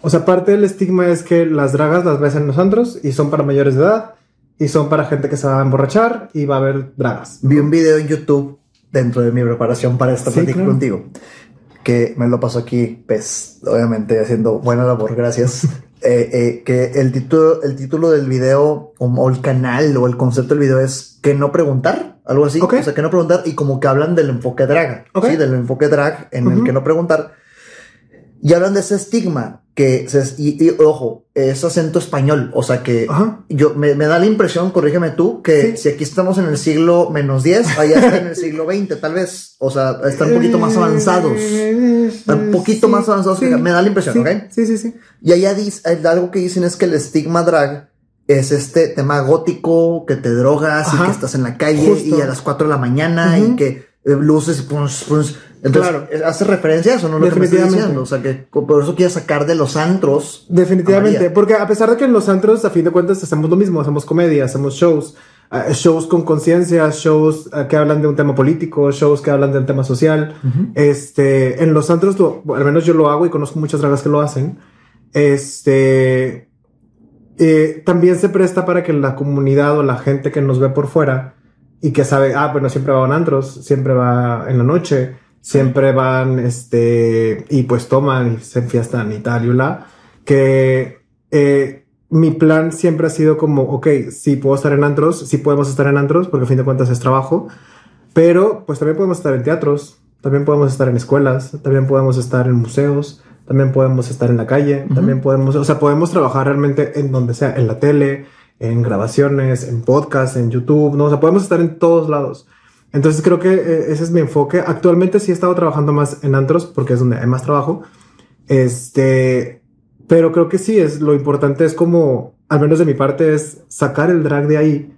B: O sea, parte del estigma es que las dragas las ves en los antros y son para mayores de edad y son para gente que se va a emborrachar y va a haber dragas.
A: Vi un video en YouTube dentro de mi preparación para esta ¿Sí, contigo que me lo pasó aquí, pues, obviamente haciendo buena labor, gracias. (laughs) Eh, eh, que el título, el título del video o, el canal o el concepto del video es que no preguntar, algo así. O sea, que no preguntar y como que hablan del enfoque drag, sí, del enfoque drag en el que no preguntar. Y hablan de ese estigma que, y, ojo, es acento español, o sea que yo me, da la impresión, corrígeme tú, que si aquí estamos en el siglo menos 10, allá está en el siglo 20, tal vez, o sea, están un poquito más avanzados, un poquito más avanzados, me da la impresión, ¿ok?
B: Sí, sí, sí.
A: Y allá dice, algo que dicen es que el estigma drag es este tema gótico, que te drogas y que estás en la calle y a las 4 de la mañana y que eh, luces entonces, claro. ¿hace referencia a eso? ¿no? Lo Definitivamente. O sea, que por eso quiere sacar de los antros.
B: Definitivamente. Porque a pesar de que en los antros, a fin de cuentas, hacemos lo mismo. Hacemos comedia, hacemos shows. Uh, shows con conciencia, shows uh, que hablan de un tema político, shows que hablan de un tema social. Uh -huh. Este, en los antros, al menos yo lo hago y conozco muchas dragas que lo hacen. Este, eh, también se presta para que la comunidad o la gente que nos ve por fuera y que sabe, ah, bueno, siempre va a antros, siempre va en la noche siempre van, este, y pues toman y se enfiestan y tal y la, que eh, mi plan siempre ha sido como, ok, sí puedo estar en antros, sí podemos estar en antros, porque a fin de cuentas es trabajo, pero pues también podemos estar en teatros, también podemos estar en escuelas, también podemos estar en museos, también podemos estar en la calle, uh -huh. también podemos, o sea, podemos trabajar realmente en donde sea, en la tele, en grabaciones, en podcast, en YouTube, ¿no? O sea, podemos estar en todos lados. Entonces creo que eh, ese es mi enfoque. Actualmente sí he estado trabajando más en antros porque es donde hay más trabajo. Este, pero creo que sí es lo importante es como, al menos de mi parte, es sacar el drag de ahí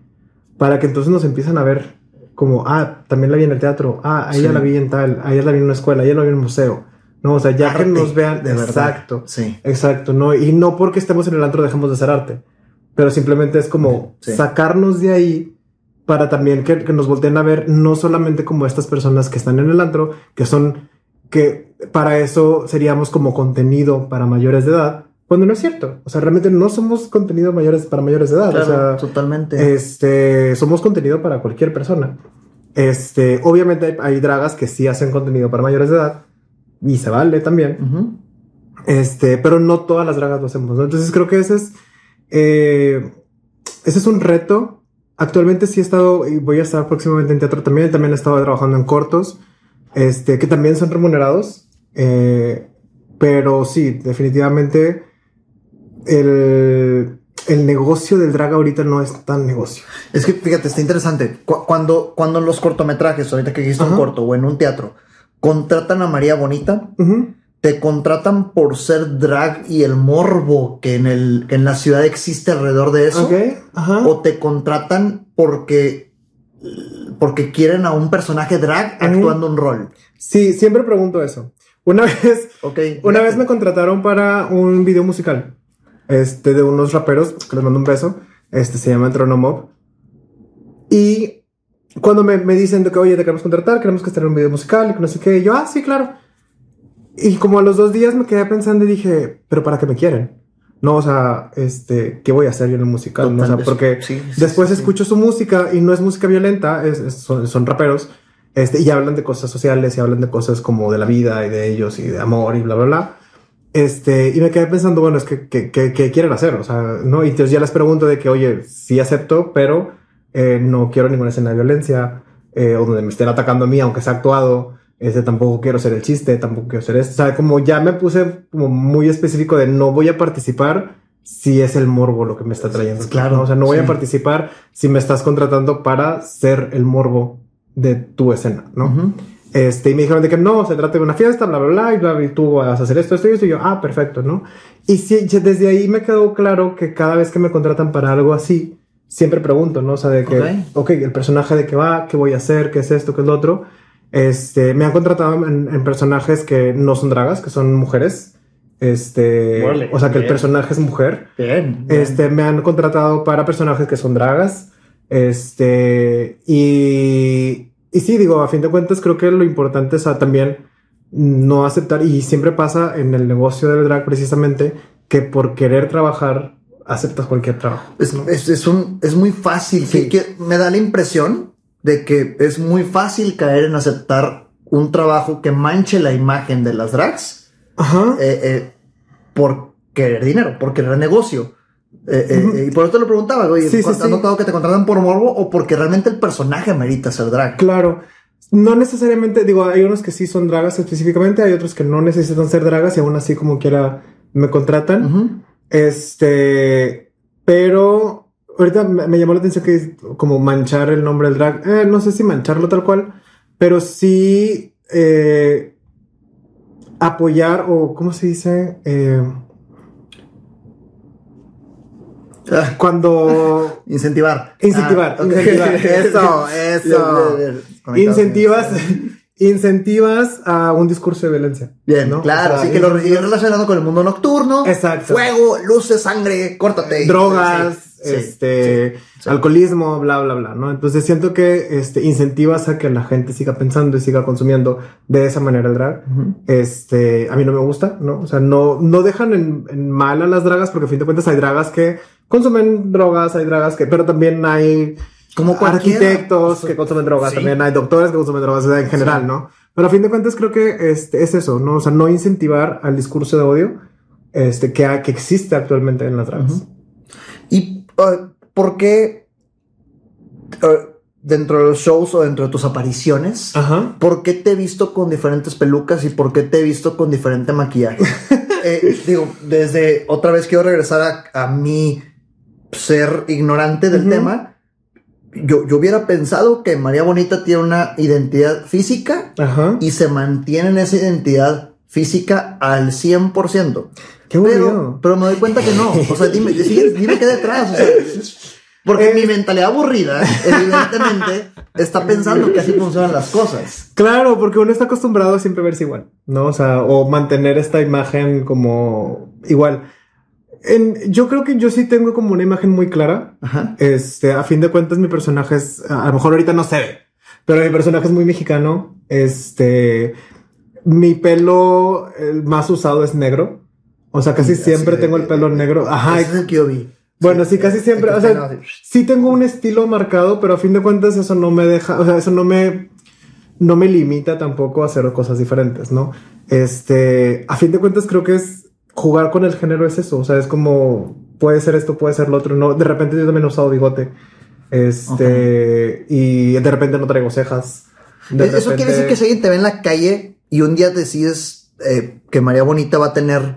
B: para que entonces nos empiezan a ver como, ah, también la vi en el teatro, ah, a ella sí. la vi en tal, a ella la vi en una escuela, a ella la vi en un museo. No, o sea, ya arte, que nos vean, de exacto, verdad. sí, exacto, no, y no porque estemos en el antro dejemos de hacer arte, pero simplemente es como sí. sacarnos de ahí para también que, que, nos volteen a ver no solamente como estas personas que están en el antro, que son que para eso seríamos como contenido para mayores de edad, cuando no es cierto. O sea, realmente no somos contenido mayores para mayores de edad.
A: Claro,
B: o sea,
A: totalmente.
B: Este, somos contenido para cualquier persona. Este, obviamente hay, hay, dragas que sí hacen contenido para mayores de edad y se vale también. Uh -huh. Este, pero no todas las dragas lo hacemos. ¿no? Entonces creo que ese es, eh, ese es un reto Actualmente sí he estado y voy a estar próximamente en teatro también. También he estado trabajando en cortos, este, que también son remunerados. Eh, pero sí, definitivamente el, el negocio del drag ahorita no es tan negocio.
A: Es que fíjate, está interesante. Cu- cuando, cuando en los cortometrajes, ahorita que hiciste un corto o en un teatro, contratan a María Bonita. Te contratan por ser drag y el morbo que en, el, que en la ciudad existe alrededor de eso.
B: Ajá.
A: O te contratan porque, porque quieren a un personaje drag actuando un rol.
B: Sí, siempre pregunto eso. Una (laughs) vez, una vez me contrataron para un video musical. Este, de unos raperos, que les mando un beso. Este se llama Tronomob. Y cuando me, me dicen de que, oye, te queremos contratar, queremos que esté en un video musical y que no sé qué, y yo, ah, sí, claro. Y como a los dos días me quedé pensando y dije, pero ¿para qué me quieren? No, o sea, este, ¿qué voy a hacer yo en el musical? No, o sea, porque
A: sí, sí,
B: después
A: sí.
B: escucho su música y no es música violenta, es, es- son, son raperos, este, y hablan de cosas sociales y hablan de cosas como de la vida y de ellos y de amor y bla, bla, bla. Este, y me quedé pensando, bueno, es que, que, que- que quieren hacer, o sea, ¿no? Y entonces ya les pregunto de que, oye, sí acepto, pero eh, no quiero ninguna escena de violencia, eh, o donde me estén atacando a mí, aunque sea actuado, este, tampoco quiero ser el chiste, tampoco quiero ser esto, o sea, como ya me puse como muy específico de no voy a participar si es el morbo lo que me está trayendo.
A: Claro,
B: ¿no? O sea, no voy
A: sí.
B: a participar si me estás contratando para ser el morbo de tu escena, ¿no?
A: Ujú.
B: Este, y me dijeron de que no, se trata de una fiesta, bla, bla, bla, y, bla, y tú vas a hacer esto, esto y esto, y yo, ah, perfecto, ¿no? Y ya desde ahí me quedó claro que cada vez que me contratan para algo así, siempre pregunto, ¿no? O sea, de que,
A: Ok.
B: ok, el personaje de qué va, qué voy a hacer, qué es esto, qué es lo otro. Este, me han contratado en, en personajes que no son dragas, que son mujeres. Este, o sea, que el
A: bien.
B: personaje es mujer.
A: Bien. bien.
B: Este, me han contratado para personajes que son dragas. Este, y, y sí, digo, a fin de cuentas, creo que lo importante es también no aceptar, y siempre pasa en el negocio del drag precisamente, que por querer trabajar, aceptas cualquier trabajo.
A: Es, es, es un, es muy fácil.
B: Sí.
A: Que, que me da la impresión de que es muy fácil caer en aceptar un trabajo que manche la imagen de las drags
B: Ajá.
A: eh, eh, por querer dinero, por querer negocio. Eh, eh, y por eso te lo preguntaba, oye,
B: Sí, sí,
A: ¿has
B: sí.
A: notado que te contratan por morbo o porque realmente el personaje merita ser drag?
B: Claro. No necesariamente, digo, hay unos que sí son dragas específicamente, hay otros que no necesitan ser dragas y aún así como quiera me contratan. Este, pero ahorita me, llamó la atención que es como manchar el nombre del drag. Eh, no sé si mancharlo tal cual, pero sí eh, apoyar o, ¿cómo se dice? Eh,
A: Ah,
B: cuando
A: incentivar.
B: Incentivar,
A: Ah,
B: incentivar. (laughs) Eso, eso. Incentivas, incentivas a un discurso de violencia.
A: Bien,
B: ¿no?
A: claro,
B: O sea,
A: sí que lo relacionado con el mundo nocturno.
B: Exacto.
A: Fuego, luces, sangre, córtate.
B: drogas,
A: Sí,
B: este,
A: sí,
B: alcoholismo, bla, bla, bla, ¿no? Entonces siento que este, incentivas a que la gente siga pensando y siga consumiendo de esa manera el drag.
A: Ujú.
B: Este, a mí no me gusta, ¿no? O sea, no, no dejan en, en mal a las dragas porque a fin de cuentas hay dragas que consumen drogas, hay dragas que, pero también hay
A: Como
B: arquitectos que consumen drogas,
A: Sí.
B: también hay doctores que consumen drogas en general, ¿no? Pero a fin de cuentas creo que este, es eso, ¿no? O sea, no incentivar al discurso de odio este, que, que existe actualmente en las dragas.
A: Ujú. ¿Y uh, por qué uh, dentro de los shows o dentro de tus apariciones,
B: Ajá.
A: por qué te he visto con diferentes pelucas y por qué te he visto con diferente maquillaje? (laughs) Eh, digo, desde otra vez quiero regresar a, a mi ser ignorante del tema. Yo, yo hubiera pensado que María Bonita tiene una identidad física
B: Ajá.
A: y se mantiene en esa identidad física al 100%.
B: Qué
A: Pero, pero me doy cuenta que no. O sea, dime, (laughs) dime qué detrás. O sea, porque
B: Eh.
A: mi mentalidad aburrida, evidentemente, está pensando que así funcionan las cosas.
B: Claro, porque uno está acostumbrado a siempre verse igual, ¿no? O sea, o mantener esta imagen como igual. En, yo creo que yo sí tengo como una imagen muy clara.
A: Ajá.
B: Este, a fin de cuentas, mi personaje es, a lo mejor ahorita no se ve, pero mi personaje es muy mexicano. Este, mi pelo el más usado es negro. O sea, casi siempre
A: de-
B: tengo el pelo negro. Ajá.
A: Ese es el que yo vi.
B: Bueno, sí, casi siempre, o sea, sí tengo un estilo marcado, pero a fin de cuentas eso no me deja, o sea, eso no me, no me limita tampoco a hacer cosas diferentes, ¿no? Este, a fin de cuentas creo que es jugar con el género es eso, o sea, es como puede ser esto, puede ser lo otro, no, de repente yo también he usado bigote, este, y de repente no traigo cejas. De
A: Eso quiere decir que si alguien te ve en la calle y un día decides eh, que María Bonita va a tener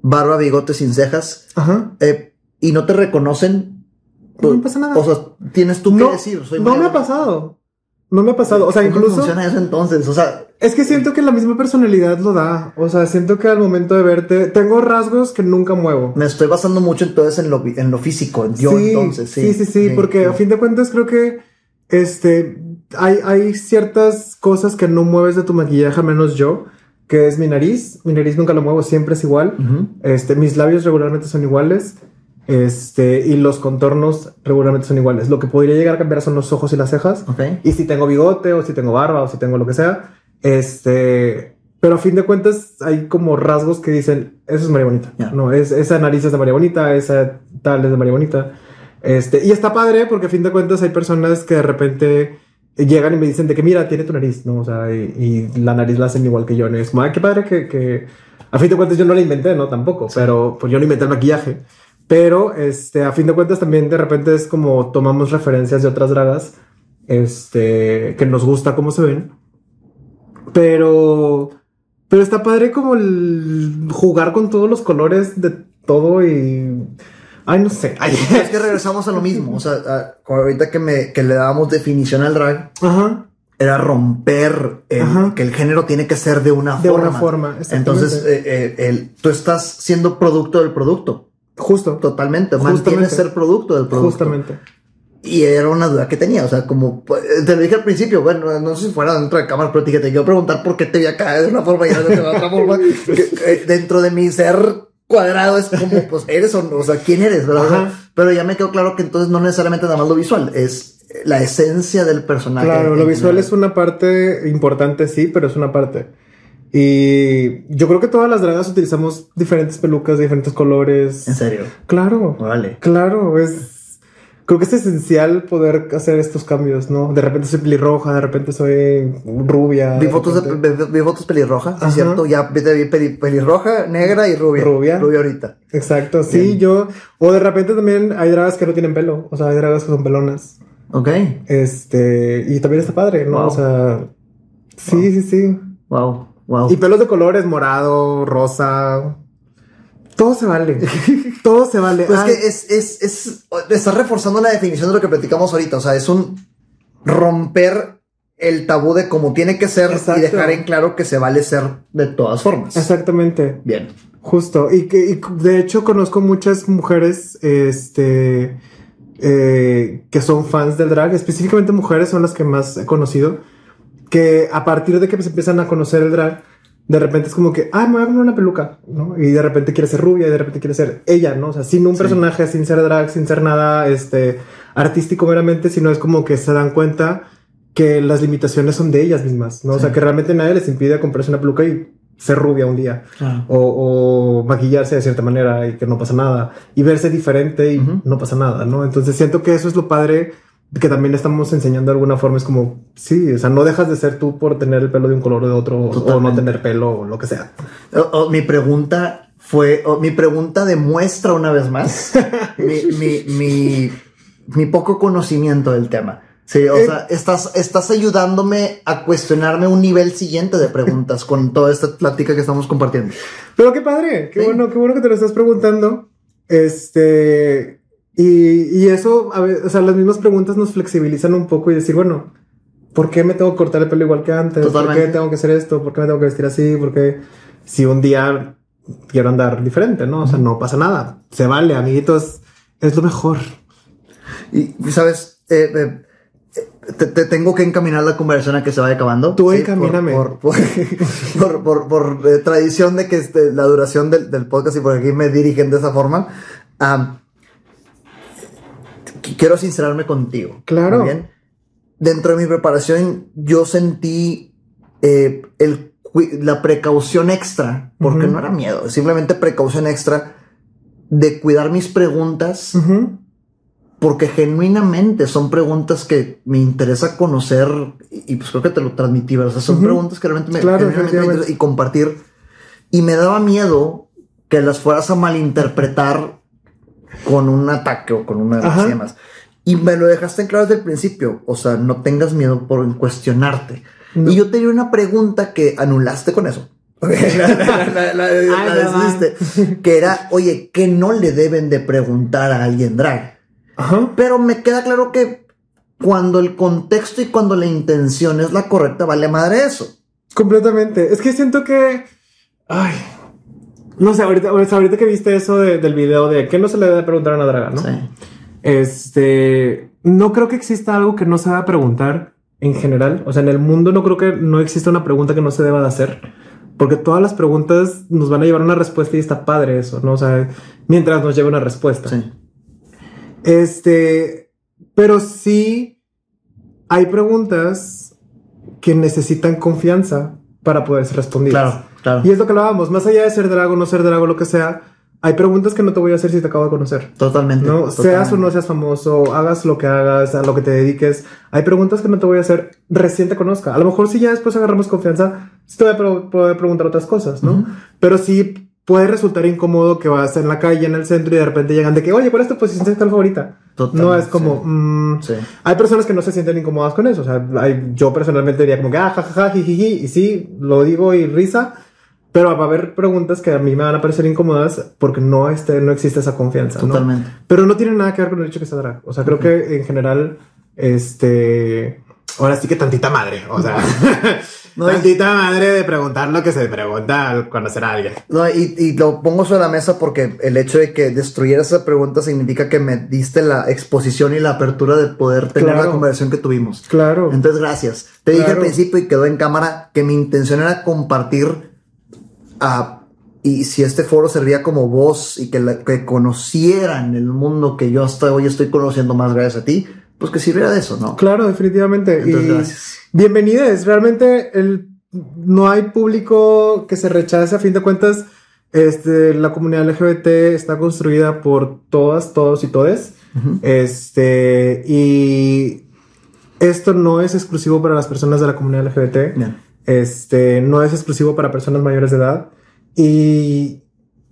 A: barba, bigote sin cejas,
B: Ajá.
A: eh, y no te reconocen,
B: No me pasa nada.
A: o sea, tienes tú que
B: no,
A: decir. Soy
B: no me ha pasado. No me ha pasado. O sea,
A: ¿Cómo
B: incluso.
A: funciona eso entonces? O sea,
B: Es que siento que la misma personalidad lo da. O sea, siento que al momento de verte, tengo rasgos que nunca muevo.
A: me estoy basando mucho entonces en lo, en lo físico, en yo
B: sí,
A: entonces,
B: sí, sí, sí, porque a fin de cuentas creo que este hay, hay ciertas cosas que no mueves de tu maquillaje, menos yo, que es mi nariz. Mi nariz nunca lo muevo, siempre es igual.
A: Ujú.
B: Este, mis labios regularmente son iguales. Este, y los contornos regularmente son iguales. Lo que podría llegar a cambiar son los ojos y las cejas.
A: Ok.
B: Y si tengo bigote o si tengo barba o si tengo lo que sea. Este, pero a fin de cuentas hay como rasgos que dicen, eso es María Bonita.
A: Ya.
B: No, es, esa nariz es de María Bonita, esa tal es de María Bonita. Este, y está padre porque a fin de cuentas hay personas que de repente llegan y me dicen de que mira, tiene tu nariz, ¿no? O sea, y, y la nariz la hacen igual que yo. ¿no? Y es como, ah, qué padre que, que... A fin de cuentas yo no la inventé, ¿no? Tampoco, pero pues yo no inventé el maquillaje. Pero, este, a fin de cuentas también de repente es como tomamos referencias de otras dragas, este, que nos gusta cómo se ven. Pero, pero está padre como el jugar con todos los colores de todo y... Ay, no sé. Ay.
A: Es que regresamos a lo mismo. O sea, a- ahorita que, me, que le dábamos definición al drag,
B: Ajá.
A: era romper el-
B: Ajá.
A: que el género tiene que ser de una
B: De
A: forma.
B: una forma.
A: Entonces, eh, eh, el- tú estás siendo producto del producto.
B: Justo.
A: Totalmente.
B: Justamente.
A: Mantienes ser producto del producto.
B: Justamente.
A: Y era una duda que tenía, o sea, como pues, te lo dije al principio, bueno, no sé si fuera dentro de cámara, pero te quiero preguntar por qué te vi acá de una forma y de otra forma. (laughs) que, eh, dentro de mi ser cuadrado es como, (laughs) pues eres o no, o sea, quién eres, ¿verdad? Pero ya me quedó claro que entonces no necesariamente nada más lo visual, es la esencia del personaje.
B: Claro, lo visual
A: general.
B: es una parte importante, sí, pero es una parte. Y yo creo que todas las dragas utilizamos diferentes pelucas de diferentes colores.
A: En serio.
B: Claro,
A: Vale.
B: claro, es... Creo que es esencial poder hacer estos cambios, ¿no? De repente soy pelirroja, de repente soy rubia.
A: Vi fotos, de, vi, vi fotos pelirrojas, ¿sí
B: Ajá.
A: ¿es cierto? Ya vi, pelirroja, negra y rubia.
B: Rubia.
A: Rubia ahorita.
B: Exacto, sí,
A: Bien.
B: yo... O de repente también hay dragas que no tienen pelo, o sea, hay dragas que son pelonas.
A: Ok.
B: Este, y también está padre, ¿no?
A: Wow.
B: O sea, sí, sí, sí.
A: Wow. Wow.
B: Y pelos de colores, morado, rosa. Todo se vale. Todo se vale.
A: Pues
B: Ay,
A: que es, es, es, estás reforzando la definición de lo que platicamos ahorita. O sea, es un romper el tabú de cómo tiene que ser
B: Exacto.
A: y dejar en claro que se vale ser de todas formas.
B: Exactamente.
A: Bien.
B: Justo. Y que y de hecho conozco muchas mujeres, este, eh, que son fans del drag. Específicamente mujeres son las que más he conocido. Que a partir de que se empiezan a conocer el drag, de repente es como que, ah, me voy a poner una peluca, ¿no? Y de repente quiere ser rubia y de repente quiere ser ella, ¿no? O sea, sin un
A: Sí.
B: personaje, sin ser drag, sin ser nada, este, artístico meramente, sino es como que se dan cuenta que las limitaciones son de ellas mismas, ¿no? O sea,
A: Sí.
B: que realmente nadie les impide comprarse una peluca y ser rubia un día o, o maquillarse de cierta manera y que no pasa nada y verse diferente y no pasa nada, ¿no? Entonces siento que eso es lo padre que también estamos enseñando de alguna forma. Es como, sí, o sea, no dejas de ser tú por tener el pelo de un color o de otro o- o no tener pelo o lo que sea.
A: O- o mi pregunta fue, o mi pregunta demuestra una vez más (laughs) mi, mi, mi, mi poco conocimiento del tema. Sí, o
B: Eh.
A: sea, estás, estás ayudándome a cuestionarme un nivel siguiente de preguntas con toda esta plática que estamos compartiendo.
B: Pero qué padre, qué
A: Sí.
B: bueno, qué bueno que te lo estás preguntando. Este, y, y eso, a ver, o sea, las mismas preguntas nos flexibilizan un poco y decir, bueno, ¿por qué me tengo que cortar el pelo igual que antes? ¿Por
A: Totalmente.
B: qué tengo que hacer esto? ¿Por qué me tengo que vestir así? ¿Por qué si un día quiero andar diferente, no? O sea, no pasa nada. Se vale, amiguitos, es lo mejor.
A: Y, sabes, eh, eh, te, te tengo que encaminar la conversación a que se vaya acabando.
B: Tú
A: por-
B: encamíname.
A: Por, por, (laughs) por, por- por, eh, tradición de que este, la duración del, del podcast y por aquí me dirigen de esa forma. qu- quiero sincerarme contigo.
B: Claro.
A: Bien. Dentro de mi preparación, yo sentí eh, el, la precaución extra, porque
B: Ujú.
A: no era miedo, simplemente precaución extra de cuidar mis preguntas
B: Ujú.
A: porque genuinamente son preguntas que me interesa conocer y, y pues creo que te lo transmití, ¿verdad? O sea, son
B: Ujú.
A: preguntas que realmente me,
B: Claro,
A: me y compartir. Y me daba miedo que las fueras a malinterpretar con un ataque o con una así demás. Y me lo dejaste en claro desde el principio. O sea, no tengas miedo por cuestionarte.
B: No.
A: Y yo tenía una pregunta que anulaste con eso. (laughs) la, la, que era, oye, que no le deben de preguntar a alguien drag.
B: Ajá.
A: Pero me queda claro que cuando el contexto y cuando la intención es la correcta, vale madre eso.
B: Completamente. Es que siento que. Ay. No sé, ahorita, ahorita que viste eso de- del video de que no se le debe preguntar a una draga, ¿no?
A: Sí.
B: Este. No creo que exista algo que no se deba preguntar en general. O sea, en el mundo no creo que no exista una pregunta que no se deba de hacer. Porque todas las preguntas nos van a llevar a una respuesta y está padre eso, ¿no? O sea, mientras nos lleve una respuesta.
A: Sí.
B: Este, pero sí hay preguntas que necesitan confianza para poder ser respondidas.
A: Claro, claro.
B: Y es lo que hablábamos, más allá de ser drago, no ser drago, lo que sea, hay preguntas que no te voy a hacer si te acabo de conocer.
A: Totalmente.
B: No,
A: totalmente.
B: seas o no seas famoso, hagas lo que hagas, a lo que te dediques. Hay preguntas que no te voy a hacer recién te conozca. A lo mejor si ya después agarramos confianza, sí te voy a poder preguntar otras cosas, ¿no?
A: Ujú.
B: Pero sí puede resultar incómodo que vas en la calle, en el centro y de repente llegan de que, oye, ¿cuál es tu posición sexual favorita? No es como, mm,
A: Sí.
B: hay personas que no se sienten incómodas con eso. O sea, hay- yo personalmente diría como que, ah, jajaja, jijiji, y sí, lo digo y risa. Pero va a haber preguntas que a mí me van a parecer incómodas porque no, este, no existe esa confianza. ¿no?
A: Totalmente.
B: Pero no tiene nada que ver con el hecho que sea drag. O sea, creo que en general, este. Ahora sí que tantita madre. O sea, (laughs)
A: No,
B: tantita madre de preguntar lo que se pregunta al conocer a alguien.
A: No, y, y lo pongo sobre la mesa porque el hecho de que destruyeras esa pregunta significa que me diste la exposición y la apertura de poder tener
B: Claro.
A: la conversación que tuvimos.
B: Claro.
A: Entonces, gracias. Te dije al
B: Claro.
A: principio y quedó en cámara que mi intención era compartir a, y si este foro servía como voz y que, la- que conocieran el mundo que yo hasta hoy estoy conociendo más gracias a ti, pues que sirviera de eso, ¿no?
B: Claro, definitivamente.
A: Entonces,
B: y
A: gracias.
B: bienvenidos. Realmente el, no hay público que se rechace. A fin de cuentas, este, la comunidad LGBT está construida por todas, todos y todes.
A: Ujú.
B: Este, y esto no es exclusivo para las personas de la comunidad LGBT.
A: Bien.
B: Este, no es exclusivo para personas mayores de edad. Y,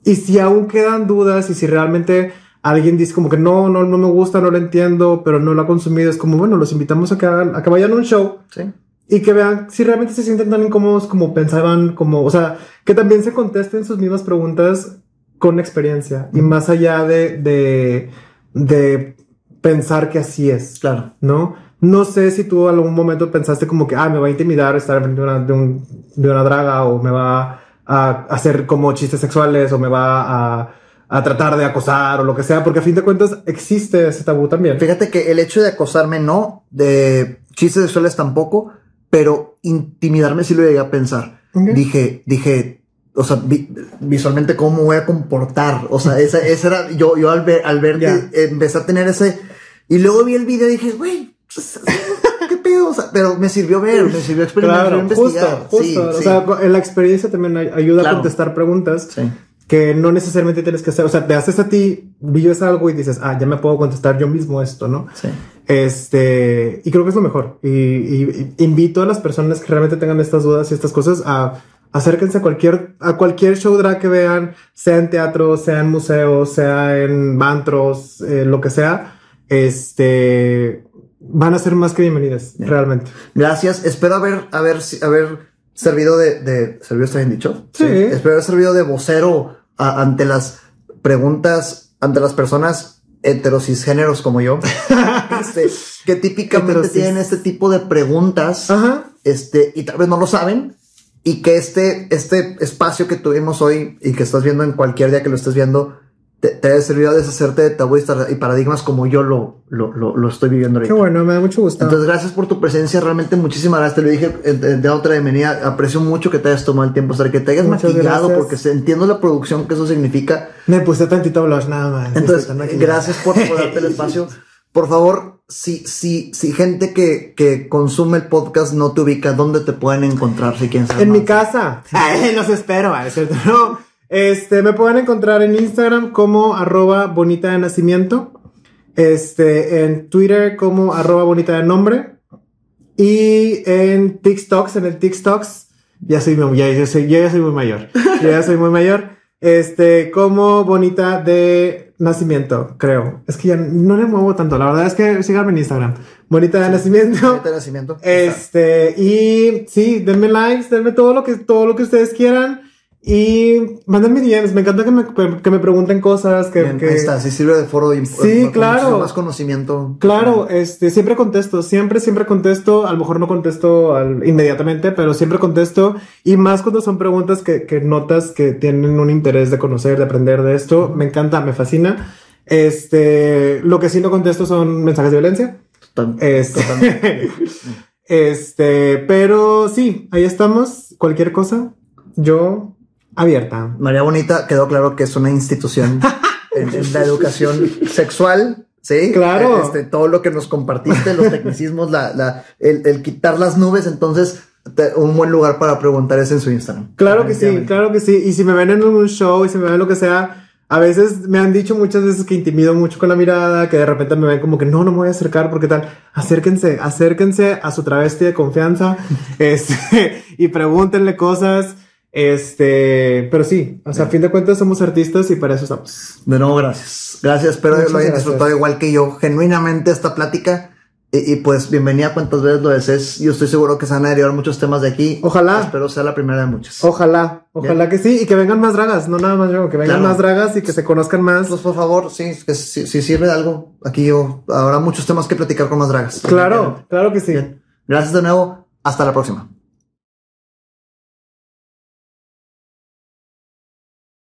B: y si aún quedan dudas y si realmente alguien dice como que no, no, no me gusta, no lo entiendo, pero no lo ha consumido, es como, bueno, los invitamos a que hagan, a que vayan a un show
A: Sí.
B: y que vean si realmente se sienten tan incómodos como pensaban, como, o sea, que también se contesten sus mismas preguntas con experiencia y más allá de, de, de pensar que así es.
A: Claro.
B: ¿no? No sé si tú algún momento pensaste como que, ah, me va a intimidar estar frente de una, de, un- de una draga o me va a hacer como chistes sexuales o me va a, a tratar de acosar o lo que sea, porque a fin de cuentas existe ese tabú también.
A: Fíjate que el hecho de acosarme no, de chistes sexuales tampoco, pero intimidarme sí lo llegué a pensar. Dije, dije, o sea, vi- visualmente cómo me voy a comportar. O sea, esa, esa era, yo, yo al ver, al ver que empecé a tener ese, y luego vi el video y dije, güey, qué pedo, o sea, pero me sirvió ver, me sirvió experimentar,
B: Claro, justo,
A: investigar.
B: justo.
A: Sí,
B: o
A: sí.
B: sea, la experiencia también ay- ayuda
A: Claro.
B: a contestar preguntas
A: Sí.
B: que no necesariamente tienes que hacer. O sea, te haces a ti, vives algo y dices, ah, ya me puedo contestar yo mismo esto, ¿no?
A: Sí.
B: Este, y creo que es lo mejor. Y, y- y invito a las personas que realmente tengan estas dudas y estas cosas a acérquense a cualquier, a cualquier show drag que vean, sea en teatro, sea en museos, sea en bantros, eh, lo que sea. Este, van a ser más que bienvenidas, realmente.
A: Gracias. Espero haber, haber, haber servido de, de ¿servido está bien dicho?
B: Sí.
A: Espero haber servido de vocero a- ante las preguntas, ante las personas heterocisgéneros como yo, (laughs) este, que típicamente
B: Heterosis.
A: tienen este tipo de preguntas,
B: Ajá.
A: este, y tal vez no lo saben, y que este, este espacio que tuvimos hoy y que estás viendo en cualquier día que lo estés viendo, te, te haya servido a deshacerte de tabúes y paradigmas como yo lo, lo, lo, lo estoy viviendo ahorita.
B: Qué bueno, me da mucho gusto.
A: Entonces, gracias por tu presencia. Realmente, muchísimas gracias. Te lo dije eh, de, de otra bienvenida. Aprecio mucho que te hayas tomado el tiempo, o sea, que te hayas
B: Muchas
A: maquillado,
B: gracias.
A: porque se- entiendo la producción que eso significa.
B: me puse tantito blush nada más.
A: Entonces, gracias por, por darte el espacio. Por favor, si, si, si gente que, que consume el podcast no te ubica, ¿dónde te pueden encontrar si quieren saber
B: En mi
A: más?
B: casa. Ay, (laughs) (laughs) los espero, ¿es cierto? No. Este, me pueden encontrar en Instagram como arroba bonita de nacimiento. Este, en Twitter como arroba bonita de nombre. Y en TikToks, en el TikToks, ya soy, ya, ya soy, yo ya soy muy mayor. Yo (laughs) ya soy muy mayor. Este, como bonita de nacimiento, creo. Es que ya no le muevo tanto. La verdad es que síganme en Instagram. Bonita de nacimiento.
A: Bonita de nacimiento.
B: Este, y sí, denme likes, denme todo lo que, todo lo que ustedes quieran. Y mándenme DMs, me encanta que me, que me pregunten cosas. Que,
A: Bien,
B: que...
A: ahí está, sí sirve de foro y
B: Sí, claro.
A: más conocimiento.
B: Claro, este, siempre contesto, siempre, siempre contesto. A lo mejor no contesto al- inmediatamente, pero siempre contesto. Y más cuando son preguntas que, que notas que tienen un interés de conocer, de aprender de esto. Me encanta, me fascina. Este, lo que sí no contesto son mensajes de violencia.
A: Total-
B: Este,
A: totalmente. (laughs)
B: este, pero sí, ahí estamos. Cualquier cosa, yo abierta.
A: María Bonita quedó claro que es una institución (laughs) en, en la educación sexual. Sí,
B: Claro.
A: Este, todo lo que nos compartiste, los tecnicismos, la, la, el, el quitar las nubes, entonces te- un buen lugar para preguntar es en su Instagram.
B: Claro que sí, claro que sí. Y si me ven en un show y si me ven lo que sea, a veces me han dicho muchas veces que intimido mucho con la mirada, que de repente me ven como que no, no me voy a acercar porque tal. Acérquense, acérquense a su travesti de confianza (laughs) este, y pregúntenle cosas. Este, pero sí, o sea, a fin de cuentas somos artistas y para eso estamos.
A: De nuevo, gracias. Gracias, espero
B: Muchas
A: lo hayan
B: gracias.
A: disfrutado igual que yo, genuinamente esta plática. Y, y, pues bienvenida cuantas veces lo desees. Yo estoy seguro que se van a derivar muchos temas de aquí.
B: Ojalá.
A: Espero sea la primera de muchas.
B: Ojalá, ojalá que sí, y que vengan más dragas, no nada más yo, que vengan
A: Claro.
B: más dragas y que se conozcan más.
A: Pues por favor, sí, que si, si sirve de algo, aquí yo habrá muchos temas que platicar con más dragas.
B: Claro, claro que sí.
A: Bien. Gracias de nuevo. Hasta la próxima.